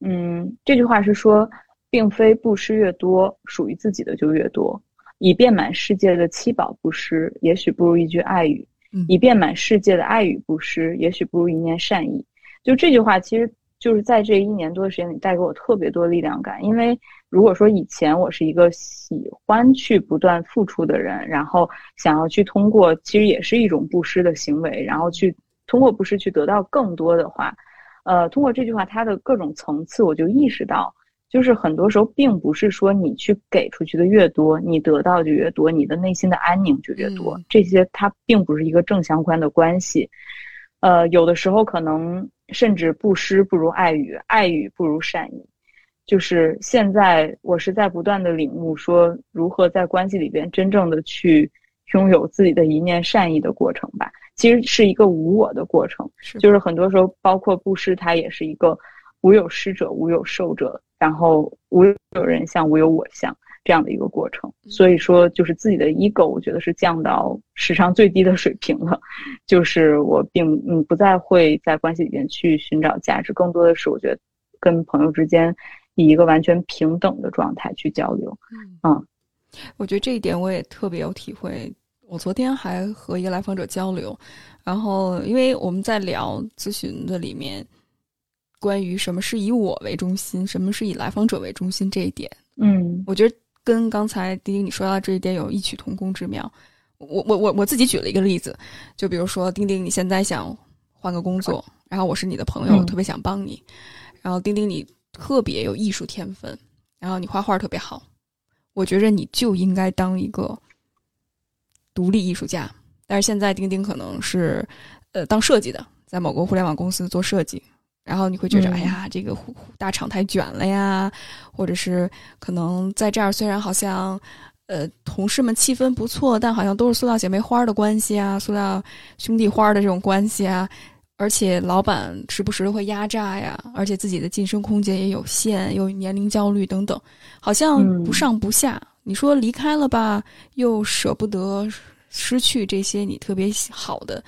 嗯，这句话是说，并非布施越多，属于自己的就越多。以遍满世界的七宝布施，也许不如一句爱语；以遍满世界的爱语布施，也许不如一念善意。就这句话，其实就是在这一年多的时间里带给我特别多力量感。因为如果说以前我是一个喜欢去不断付出的人，然后想要去通过，其实也是一种布施的行为，然后去通过布施去得到更多的话。呃，通过这句话，它的各种层次，我就意识到，就是很多时候并不是说你去给出去的越多，你得到就越多，你的内心的安宁就越多。这些它并不是一个正相关的关系。呃，有的时候可能甚至布施不如爱语，爱语不如善意。就是现在，我是在不断的领悟，说如何在关系里边真正的去拥有自己的一念善意的过程吧。其实是一个无我的过程，就是很多时候，包括布施，它也是一个无有施者、无有受者，然后无有人相、无有我相这样的一个过程。所以说，就是自己的 ego，我觉得是降到史上最低的水平了。就是我并嗯不再会在关系里面去寻找价值，更多的是我觉得跟朋友之间以一个完全平等的状态去交流。嗯，我觉得这一点我也特别有体会。我昨天还和一个来访者交流，然后因为我们在聊咨询的里面，关于什么是以我为中心，什么是以来访者为中心这一点，嗯，我觉得跟刚才丁丁你说到这一点有异曲同工之妙。我我我我自己举了一个例子，就比如说丁丁，你现在想换个工作，然后我是你的朋友，我特别想帮你，然后丁丁你特别有艺术天分，然后你画画特别好，我觉着你就应该当一个。独立艺术家，但是现在丁丁可能是，呃，当设计的，在某个互联网公司做设计，然后你会觉着，哎呀，这个大厂太卷了呀，或者是可能在这儿虽然好像，呃，同事们气氛不错，但好像都是塑料姐妹花的关系啊，塑料兄弟花的这种关系啊，而且老板时不时的会压榨呀，而且自己的晋升空间也有限，又年龄焦虑等等，好像不上不下。你说离开了吧，又舍不得失去这些你特别好的，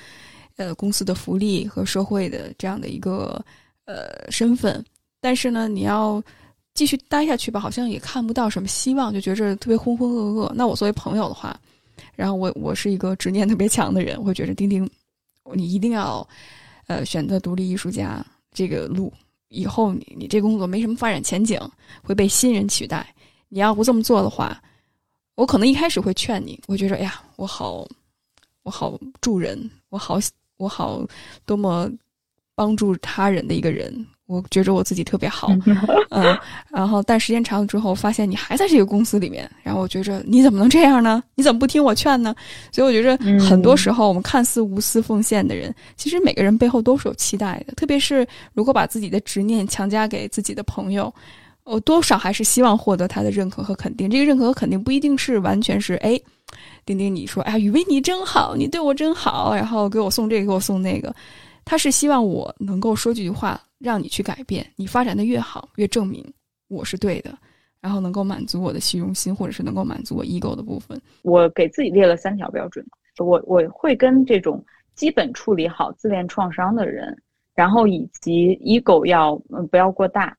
呃，公司的福利和社会的这样的一个呃身份，但是呢，你要继续待下去吧，好像也看不到什么希望，就觉着特别浑浑噩噩。那我作为朋友的话，然后我我是一个执念特别强的人，我会觉着丁丁，你一定要呃选择独立艺术家这个路，以后你你这工作没什么发展前景，会被新人取代。你要不这么做的话，我可能一开始会劝你。我觉得，哎呀，我好，我好助人，我好，我好多么帮助他人的一个人。我觉着我自己特别好，嗯。然后，但时间长了之后，发现你还在这个公司里面。然后，我觉着你怎么能这样呢？你怎么不听我劝呢？所以，我觉着很多时候，我们看似无私奉献的人，其实每个人背后都是有期待的。特别是如果把自己的执念强加给自己的朋友。我多少还是希望获得他的认可和肯定。这个认可和肯定不一定是完全是哎，丁丁你说哎呀，雨薇你真好，你对我真好，然后给我送这个给我送那个。他是希望我能够说几句话，让你去改变，你发展的越好，越证明我是对的，然后能够满足我的虚荣心，或者是能够满足我 ego 的部分。我给自己列了三条标准，我我会跟这种基本处理好自恋创伤的人，然后以及 ego 要嗯不要过大。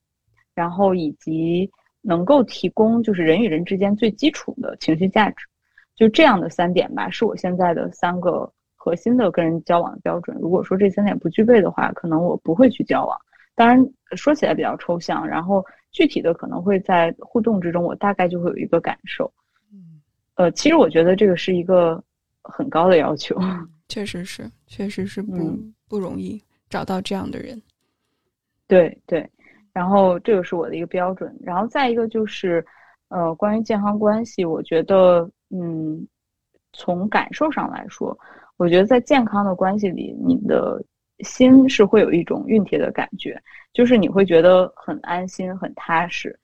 然后以及能够提供就是人与人之间最基础的情绪价值，就这样的三点吧，是我现在的三个核心的跟人交往的标准。如果说这三点不具备的话，可能我不会去交往。当然说起来比较抽象，然后具体的可能会在互动之中，我大概就会有一个感受。嗯，呃，其实我觉得这个是一个很高的要求，确实是，确实是不不容易找到这样的人。对对。然后这个是我的一个标准，然后再一个就是，呃，关于健康关系，我觉得，嗯，从感受上来说，我觉得在健康的关系里，你的心是会有一种熨帖的感觉，就是你会觉得很安心、很踏实。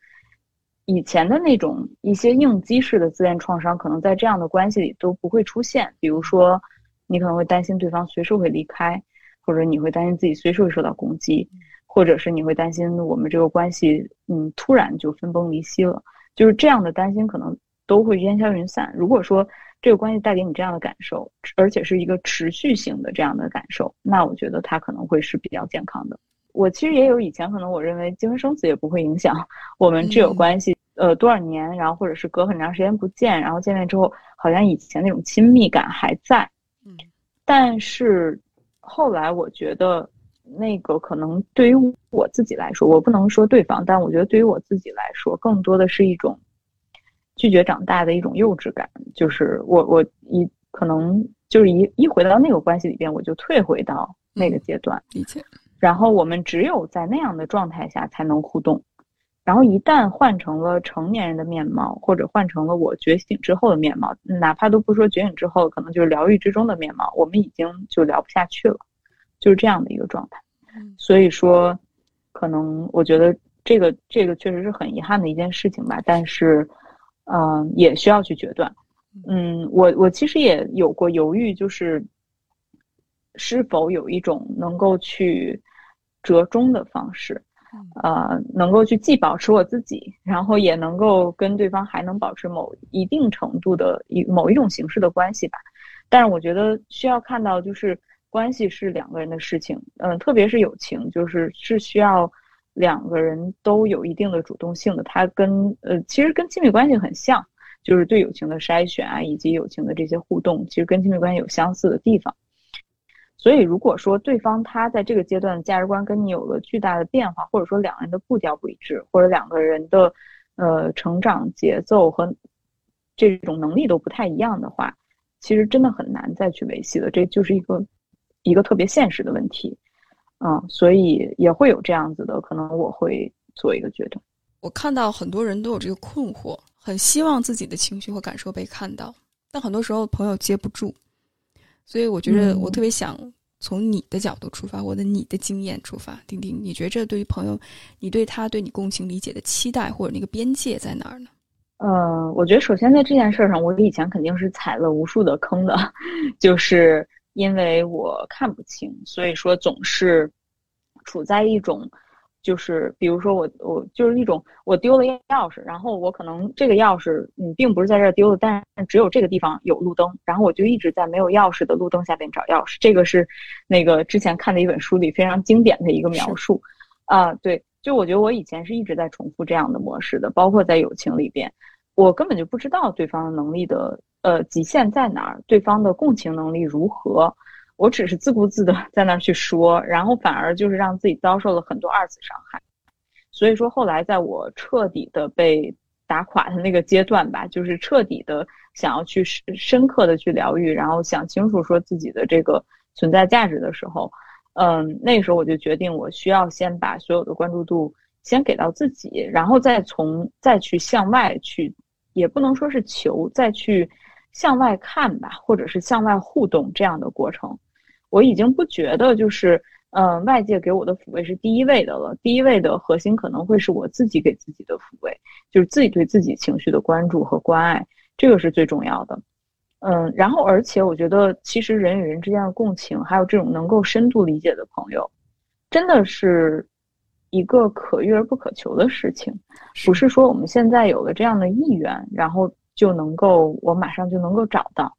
以前的那种一些应激式的自恋创伤，可能在这样的关系里都不会出现。比如说，你可能会担心对方随时会离开，或者你会担心自己随时会受到攻击，或者是你会担心我们这个关系，嗯，突然就分崩离析了。就是这样的担心，可能都会烟消云散。如果说这个关系带给你这样的感受，而且是一个持续性的这样的感受，那我觉得它可能会是比较健康的。我其实也有以前可能我认为结婚生子也不会影响我们挚友关系。呃，多少年，然后或者是隔很长时间不见，然后见面之后，好像以前那种亲密感还在。嗯，但是后来我觉得，那个可能对于我自己来说，我不能说对方，但我觉得对于我自己来说，更多的是一种拒绝长大的一种幼稚感。就是我我一可能就是一一回到那个关系里边，我就退回到那个阶段，理解。然后我们只有在那样的状态下才能互动。然后一旦换成了成年人的面貌，或者换成了我觉醒之后的面貌，哪怕都不说觉醒之后，可能就是疗愈之中的面貌，我们已经就聊不下去了，就是这样的一个状态。所以说，可能我觉得这个这个确实是很遗憾的一件事情吧。但是，嗯，也需要去决断。嗯，我我其实也有过犹豫，就是是否有一种能够去折中的方式。呃，能够去既保持我自己，然后也能够跟对方还能保持某一定程度的一某一种形式的关系吧。但是我觉得需要看到，就是关系是两个人的事情，嗯，特别是友情，就是是需要两个人都有一定的主动性的。它跟呃，其实跟亲密关系很像，就是对友情的筛选啊，以及友情的这些互动，其实跟亲密关系有相似的地方。所以，如果说对方他在这个阶段的价值观跟你有了巨大的变化，或者说两个人的步调不一致，或者两个人的呃成长节奏和这种能力都不太一样的话，其实真的很难再去维系了。这就是一个一个特别现实的问题，嗯，所以也会有这样子的可能，我会做一个决定。我看到很多人都有这个困惑，很希望自己的情绪和感受被看到，但很多时候朋友接不住。所以我觉得，我特别想从你的角度出发，或者你的经验出发，丁丁，你觉着对于朋友，你对他对你共情理解的期待或者那个边界在哪儿呢？呃，我觉得首先在这件事上，我以前肯定是踩了无数的坑的，就是因为我看不清，所以说总是处在一种。就是比如说我我就是一种我丢了钥匙，然后我可能这个钥匙嗯并不是在这儿丢的，但只有这个地方有路灯，然后我就一直在没有钥匙的路灯下边找钥匙。这个是那个之前看的一本书里非常经典的一个描述啊，对，就我觉得我以前是一直在重复这样的模式的，包括在友情里边，我根本就不知道对方的能力的呃极限在哪儿，对方的共情能力如何。我只是自顾自的 在那儿去说，然后反而就是让自己遭受了很多二次伤害。所以说后来在我彻底的被打垮的那个阶段吧，就是彻底的想要去深深刻的去疗愈，然后想清楚说自己的这个存在价值的时候，嗯，那时候我就决定我需要先把所有的关注度先给到自己，然后再从再去向外去，也不能说是求，再去向外看吧，或者是向外互动这样的过程。我已经不觉得就是，嗯，外界给我的抚慰是第一位的了。第一位的核心可能会是我自己给自己的抚慰，就是自己对自己情绪的关注和关爱，这个是最重要的。嗯，然后而且我觉得，其实人与人之间的共情，还有这种能够深度理解的朋友，真的是一个可遇而不可求的事情。不是说我们现在有了这样的意愿，然后就能够我马上就能够找到。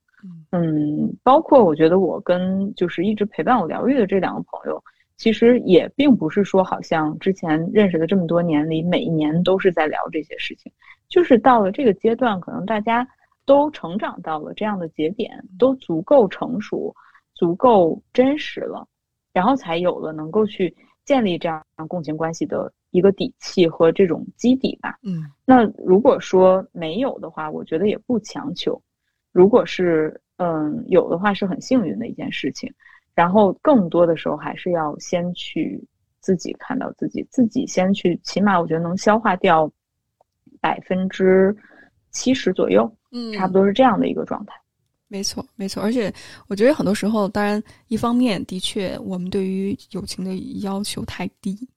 嗯，包括我觉得我跟就是一直陪伴我疗愈的这两个朋友，其实也并不是说好像之前认识的这么多年里，每一年都是在聊这些事情，就是到了这个阶段，可能大家都成长到了这样的节点，都足够成熟，足够真实了，然后才有了能够去建立这样共情关系的一个底气和这种基底吧。嗯，那如果说没有的话，我觉得也不强求。如果是嗯有的话，是很幸运的一件事情。然后更多的时候，还是要先去自己看到自己，自己先去，起码我觉得能消化掉百分之七十左右，嗯差不多是这样的一个状态。没错，没错，而且我觉得很多时候，当然一方面的确，我们对于友情的要求太低，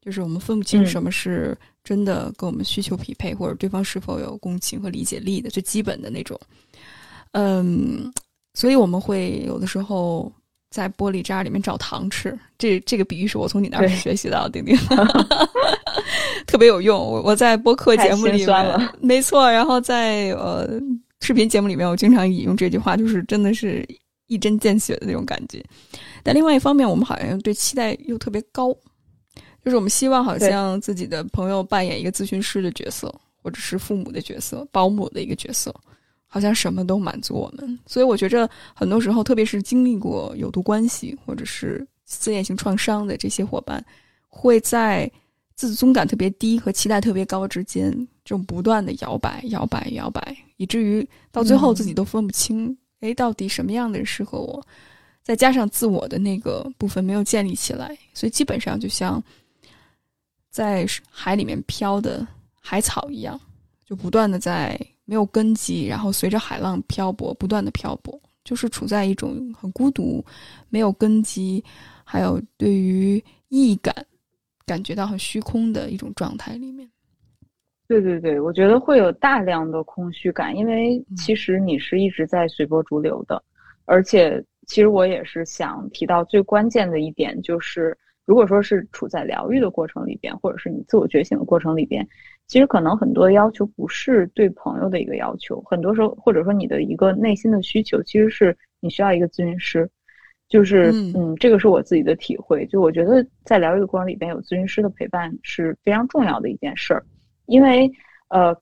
就是我们分不清嗯什么是真的跟我们需求匹配，或者对方是否有共情和理解力的最基本的那种。嗯，所以我们会有的时候在玻璃渣里面找糖吃。这这个比喻是我从你那儿学习到的，丁丁，特别有用。我我在播客节目里心酸了，面没错，然后在呃视频节目里面，我经常引用这句话，就是真的是一针见血的那种感觉。但另外一方面，我们好像对期待又特别高，就是我们希望好像自己的朋友扮演一个咨询师的角色，或者是父母的角色、保姆的一个角色，好像什么都满足我们。所以我觉着很多时候，特别是经历过有毒关系或者是自恋性创伤的这些伙伴，会在自尊感特别低和期待特别高之间，这种不断的摇摆、摇摆、摇摆，以至于到最后自己都分不清，哎、到底什么样的人适合我。再加上自我的那个部分没有建立起来，所以基本上就像在海里面漂的海草一样，就不断的在没有根基，然后随着海浪漂泊，不断的漂泊，就是处在一种很孤独、没有根基，还有对于意义感感觉到很虚空的一种状态里面。对对对，我觉得会有大量的空虚感，因为嗯其实你是一直在随波逐流的，而且其实我也是想提到最关键的一点，就是如果说是处在疗愈的过程里边，或者是你自我觉醒的过程里边，其实可能很多要求不是对朋友的一个要求，很多时候或者说你的一个内心的需求，其实是你需要一个咨询师。就是嗯嗯，这个是我自己的体会。就我觉得在疗愈的过程里边，有咨询师的陪伴是非常重要的一件事儿。因为呃，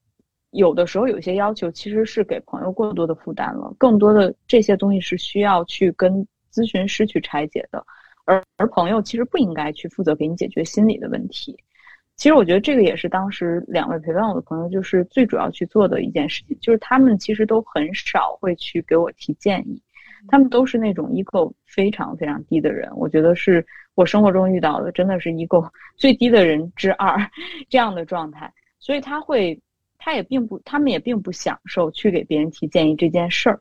有的时候有一些要求其实是给朋友过多的负担了，更多的这些东西是需要去跟咨询师去拆解的，而而朋友其实不应该去负责给你解决心理的问题。其实我觉得这个也是当时两位陪伴我的朋友就是最主要去做的一件事情，就是他们其实都很少会去给我提建议，他们都是那种 ego 非常非常低的人，我觉得是我生活中遇到的真的是 ego 最低的人之二 这样的状态。所以他会，他也并不，他们也并不享受去给别人提建议这件事儿。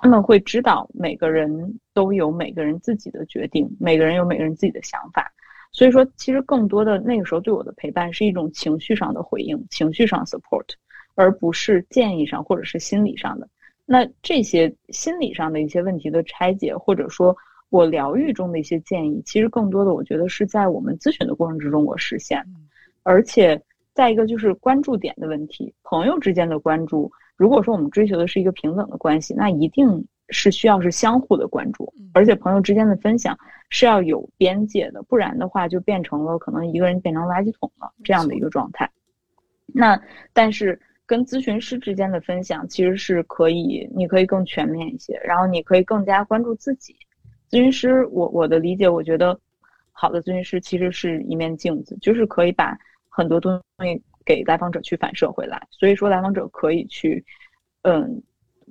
他们会知道每个人都有每个人自己的决定，每个人有每个人自己的想法。所以说，其实更多的那个时候对我的陪伴是一种情绪上的回应，情绪上 support，而不是建议上或者是心理上的。那这些心理上的一些问题的拆解，或者说我疗愈中的一些建议，其实更多的我觉得是在我们咨询的过程之中我实现的，而且。再一个就是关注点的问题，朋友之间的关注，如果说我们追求的是一个平等的关系，那一定是需要是相互的关注，而且朋友之间的分享是要有边界的，不然的话就变成了可能一个人变成垃圾桶了这样的一个状态。那但是跟咨询师之间的分享其实是可以，你可以更全面一些，然后你可以更加关注自己。咨询师，我我的理解，我觉得好的咨询师其实是一面镜子，就是可以把。很多东西给来访者去反射回来，所以说来访者可以去，嗯，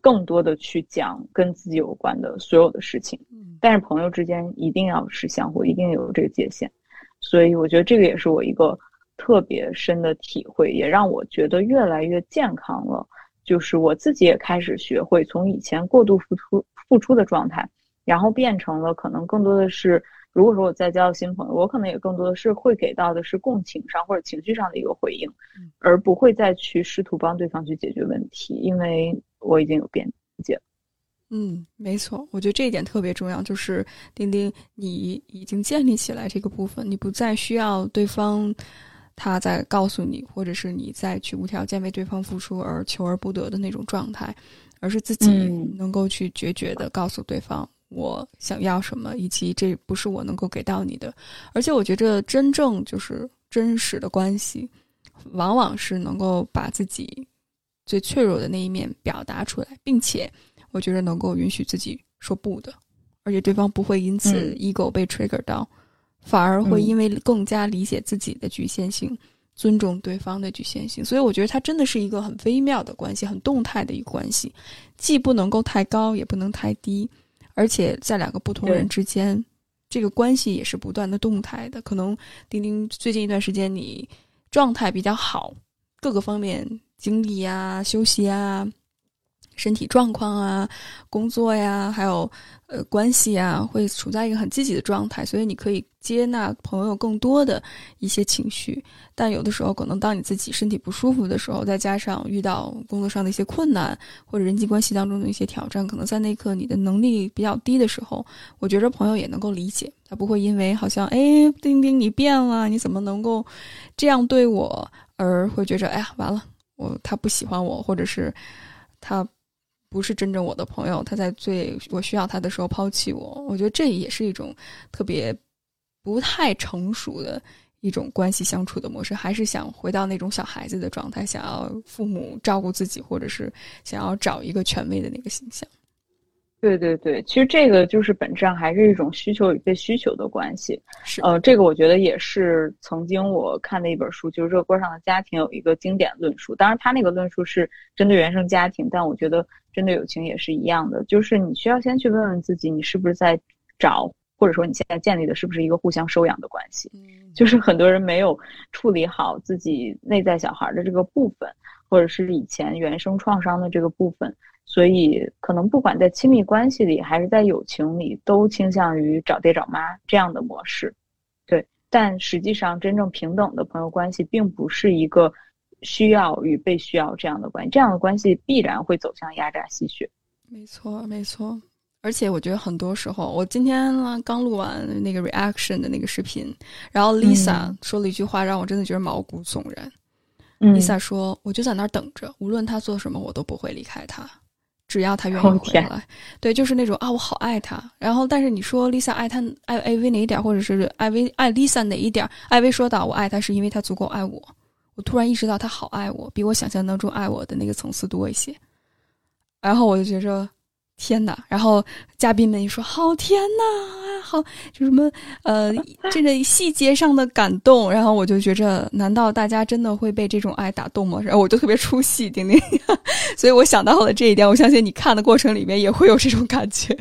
更多的去讲跟自己有关的所有的事情。但是朋友之间一定要是相互，一定有这个界限。所以我觉得这个也是我一个特别深的体会，也让我觉得越来越健康了。就是我自己也开始学会从以前过度付出付出的状态，然后变成了可能更多的是。如果说我再交新朋友，我可能也更多的是会给到的是共情上或者情绪上的一个回应，而不会再去试图帮对方去解决问题，因为我已经有边界了。嗯，没错，我觉得这一点特别重要，就是丁丁，你已经建立起来这个部分，你不再需要对方他在告诉你，或者是你再去无条件为对方付出而求而不得的那种状态，而是自己能够去决绝的告诉对方。我想要什么，以及这不是我能够给到你的，而且我觉着真正就是真实的关系，往往是能够把自己最脆弱的那一面表达出来，并且我觉得能够允许自己说不的，而且对方不会因此 ego 被 trigger 到，反而会因为更加理解自己的局限性，尊重对方的局限性，所以我觉得它真的是一个很微妙的关系，很动态的一个关系，既不能够太高，也不能太低。而且在两个不同人之间，这个关系也是不断的动态的。可能丁丁最近一段时间你状态比较好，各个方面，精力啊、休息啊、身体状况啊、工作呀，还有呃关系啊，会处在一个很积极的状态，所以你可以接纳朋友更多的一些情绪。但有的时候，可能当你自己身体不舒服的时候，再加上遇到工作上的一些困难，或者人际关系当中的一些挑战，可能在那一刻你的能力比较低的时候，我觉着朋友也能够理解，他不会因为好像哎，丁丁你变了，你怎么能够这样对我，而会觉着哎呀完了，我他不喜欢我，或者是他不是真正我的朋友，他在最我需要他的时候抛弃我。我觉得这也是一种特别不太成熟的。一种关系相处的模式，还是想回到那种小孩子的状态，想要父母照顾自己，或者是想要找一个权威的那个形象。对对对，其实这个就是本质上还是一种需求与被需求的关系。是，呃，这个我觉得也是曾经我看的一本书，就是《热锅上的家庭》有一个经典论述。当然，他那个论述是针对原生家庭，但我觉得针对友情也是一样的，就是你需要先去问问自己，你是不是在找。或者说你现在建立的是不是一个互相收养的关系？就是很多人没有处理好自己内在小孩的这个部分，或者是以前原生创伤的这个部分，所以可能不管在亲密关系里还是在友情里，都倾向于找爹找妈这样的模式。对，但实际上真正平等的朋友关系，并不是一个需要与被需要这样的关系，这样的关系必然会走向压榨吸血。没错，没错。而且我觉得很多时候，我今天刚录完那个 reaction 的那个视频，然后 Lisa 说了一句话，让我真的觉得毛骨悚然。Lisa 说：“我就在那儿等着，无论他做什么，我都不会离开他，只要他愿意回来。”对，就是那种啊，我好爱他。然后，但是你说 Lisa 爱他爱 AV 哪一点，或者是艾薇爱 Lisa 哪一点？艾薇说到：“我爱他是因为他足够爱我。”我突然意识到他好爱我，比我想象当中爱我的那个层次多一些。然后我就觉着。天呐！然后嘉宾们一说：“好天呐，好就什么呃，这个细节上的感动。”然后我就觉着，难道大家真的会被这种爱打动吗？然后我就特别出戏，丁丁。所以我想到了这一点，我相信你看的过程里面也会有这种感觉。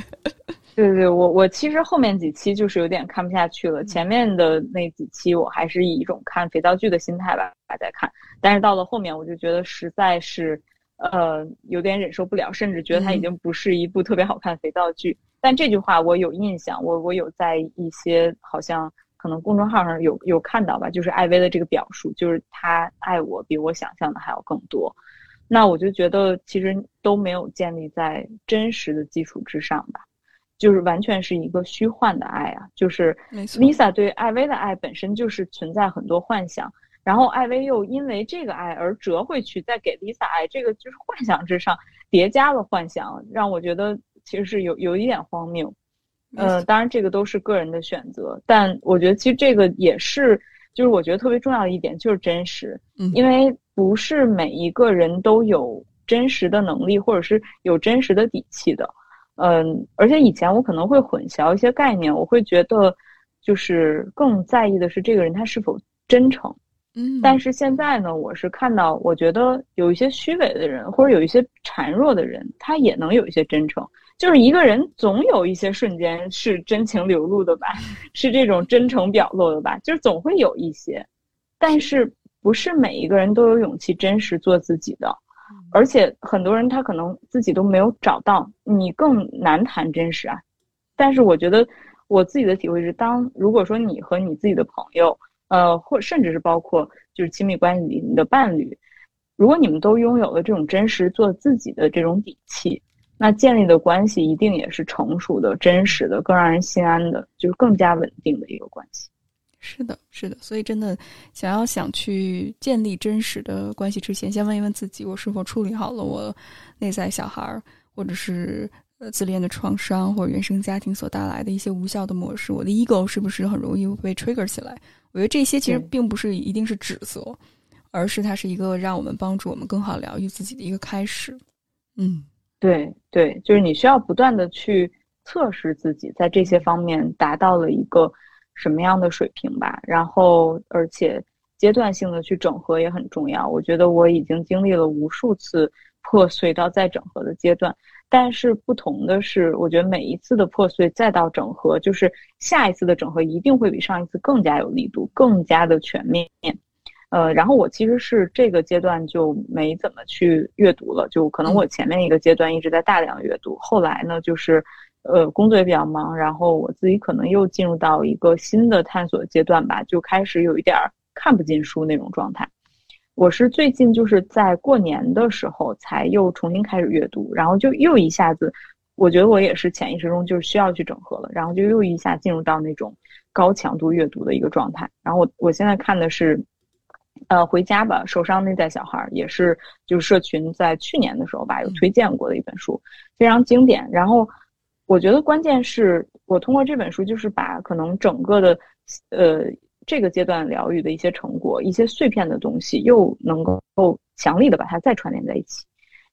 对对，我我其实后面几期就是有点看不下去了，前面的那几期我还是以一种看肥皂剧的心态吧在看，但是到了后面我就觉得实在是。呃，有点忍受不了，甚至觉得它已经不是一部特别好看的肥皂剧。但这句话我有印象，我我有在一些好像可能公众号上有有看到吧，就是艾薇的这个表述，就是他爱我比我想象的还要更多。那我就觉得其实都没有建立在真实的基础之上吧，就是完全是一个虚幻的爱啊，就是 Lisa 对艾薇的爱本身就是存在很多幻想。然后艾薇又因为这个爱而折回去，再给 Lisa 爱，这个就是幻想之上叠加了幻想，让我觉得其实是有有一点荒谬。呃，当然这个都是个人的选择，但我觉得其实这个也是，就是我觉得特别重要的一点就是真实，因为不是每一个人都有真实的能力，或者是有真实的底气的。嗯，而且以前我可能会混淆一些概念，我会觉得就是更在意的是这个人他是否真诚。嗯，但是现在呢，我是看到，我觉得有一些虚伪的人，或者有一些孱弱的人，他也能有一些真诚。就是一个人总有一些瞬间是真情流露的吧，是这种真诚表露的吧，就是总会有一些。但是不是每一个人都有勇气真实做自己的，而且很多人他可能自己都没有找到，你更难谈真实啊。但是我觉得我自己的体会是，当如果说你和你自己的朋友。呃，或甚至是包括就是亲密关系里你的伴侣，如果你们都拥有了这种真实做自己的这种底气，那建立的关系一定也是成熟的、真实的、更让人心安的，就是更加稳定的一个关系。是的，是的。所以真的想要想去建立真实的关系之前，先问一问自己：我是否处理好了我内在小孩儿，或者是呃自恋的创伤，或者原生家庭所带来的一些无效的模式？我的 ego 是不是很容易被 trigger 起来？我觉得这些其实并不是一定是指责，而是它是一个让我们帮助我们更好疗愈自己的一个开始。嗯，对对，就是你需要不断的去测试自己在这些方面达到了一个什么样的水平吧。然后，而且阶段性的去整合也很重要。我觉得我已经经历了无数次破碎到再整合的阶段。但是不同的是，我觉得每一次的破碎再到整合，就是下一次的整合一定会比上一次更加有力度，更加的全面。呃，然后我其实是这个阶段就没怎么去阅读了，就可能我前面一个阶段一直在大量阅读，后来呢，就是呃工作也比较忙，然后我自己可能又进入到一个新的探索阶段吧，就开始有一点看不进书那种状态。我是最近就是在过年的时候才又重新开始阅读，然后就又一下子，我觉得我也是潜意识中就是需要去整合了，然后就又一下进入到那种高强度阅读的一个状态。然后我我现在看的是。呃，回家吧，受伤内在小孩也是，就是社群在去年的时候吧有推荐过的一本书，非常经典。然后我觉得关键是我通过这本书，就是把可能整个的呃这个阶段疗愈的一些成果、一些碎片的东西，又能够强力的把它再串联在一起，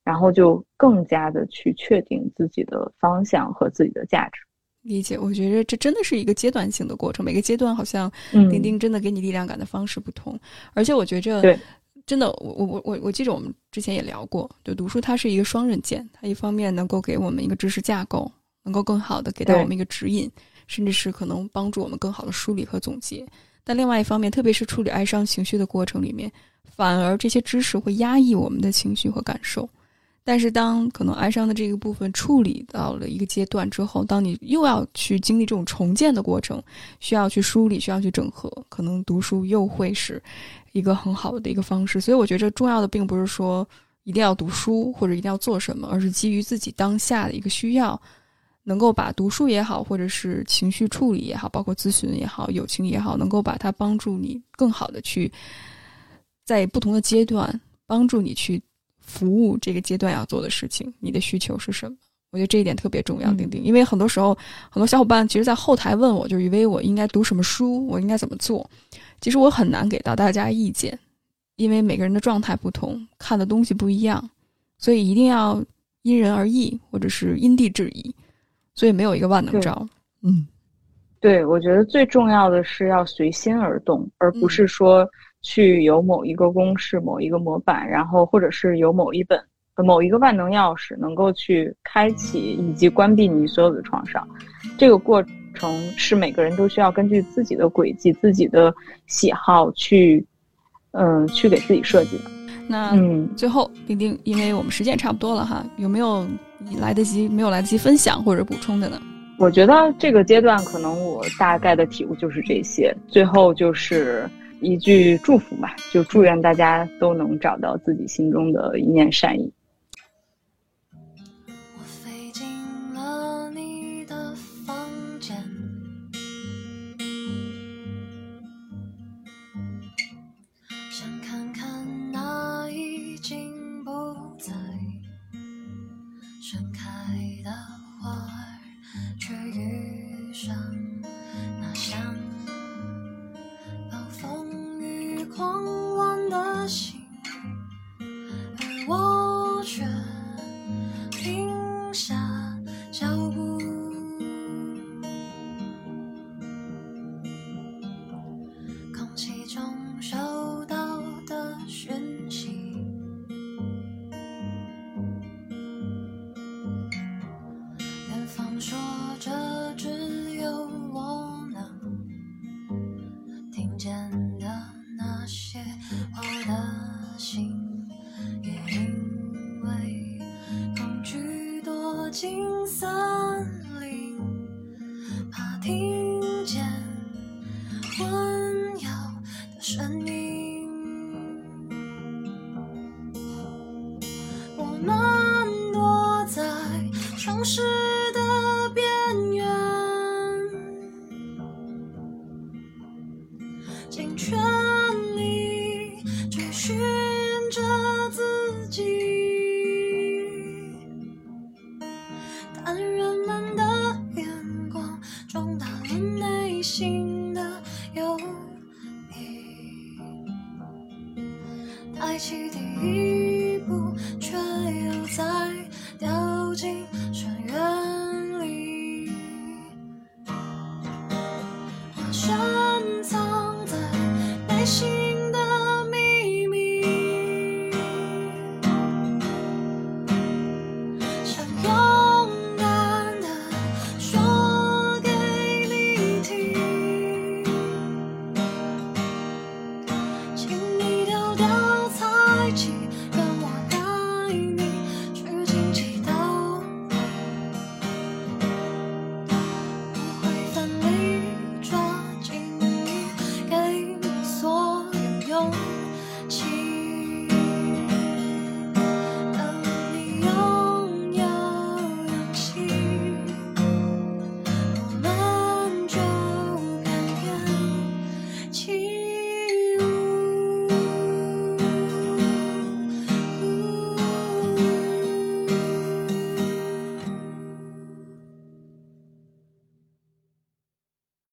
然后就更加的去确定自己的方向和自己的价值。理解，我觉得这真的是一个阶段性的过程。每个阶段好像钉钉真的给你力量感的方式不同，而且我觉着，对，真的，我我我我我记着我们之前也聊过，就读书它是一个双刃剑，它一方面能够给我们一个知识架构，能够更好的给到我们一个指引，甚至是可能帮助我们更好的梳理和总结。但另外一方面，特别是处理哀伤情绪的过程里面，反而这些知识会压抑我们的情绪和感受。但是，当可能哀伤的这个部分处理到了一个阶段之后，当你又要去经历这种重建的过程，需要去梳理，需要去整合，可能读书又会是一个很好的一个方式。所以，我觉得重要的并不是说一定要读书或者一定要做什么，而是基于自己当下的一个需要，能够把读书也好，或者是情绪处理也好，包括咨询也好、友情也好，能够把它帮助你更好的去在不同的阶段帮助你去。服务这个阶段要做的事情，你的需求是什么？我觉得这一点特别重要，丁丁。因为很多时候，很多小伙伴其实，在后台问我，就以为我应该读什么书，我应该怎么做。其实我很难给到大家意见，因为每个人的状态不同，看的东西不一样，所以一定要因人而异，或者是因地制宜。所以没有一个万能招。嗯，对，我觉得最重要的是要随心而动，而不是说。去有某一个公式、某一个模板，然后或者是有某一本、某一个万能钥匙，能够去开启以及关闭你所有的创伤。这个过程是每个人都需要根据自己的轨迹、自己的喜好去，嗯，去给自己设计的。那嗯，最后丁丁，因为我们时间差不多了哈，有没有你来得及没有来得及分享或者补充的呢？我觉得这个阶段可能我大概的体悟就是这些。最后就是。一句祝福吧，就祝愿大家都能找到自己心中的一念善意。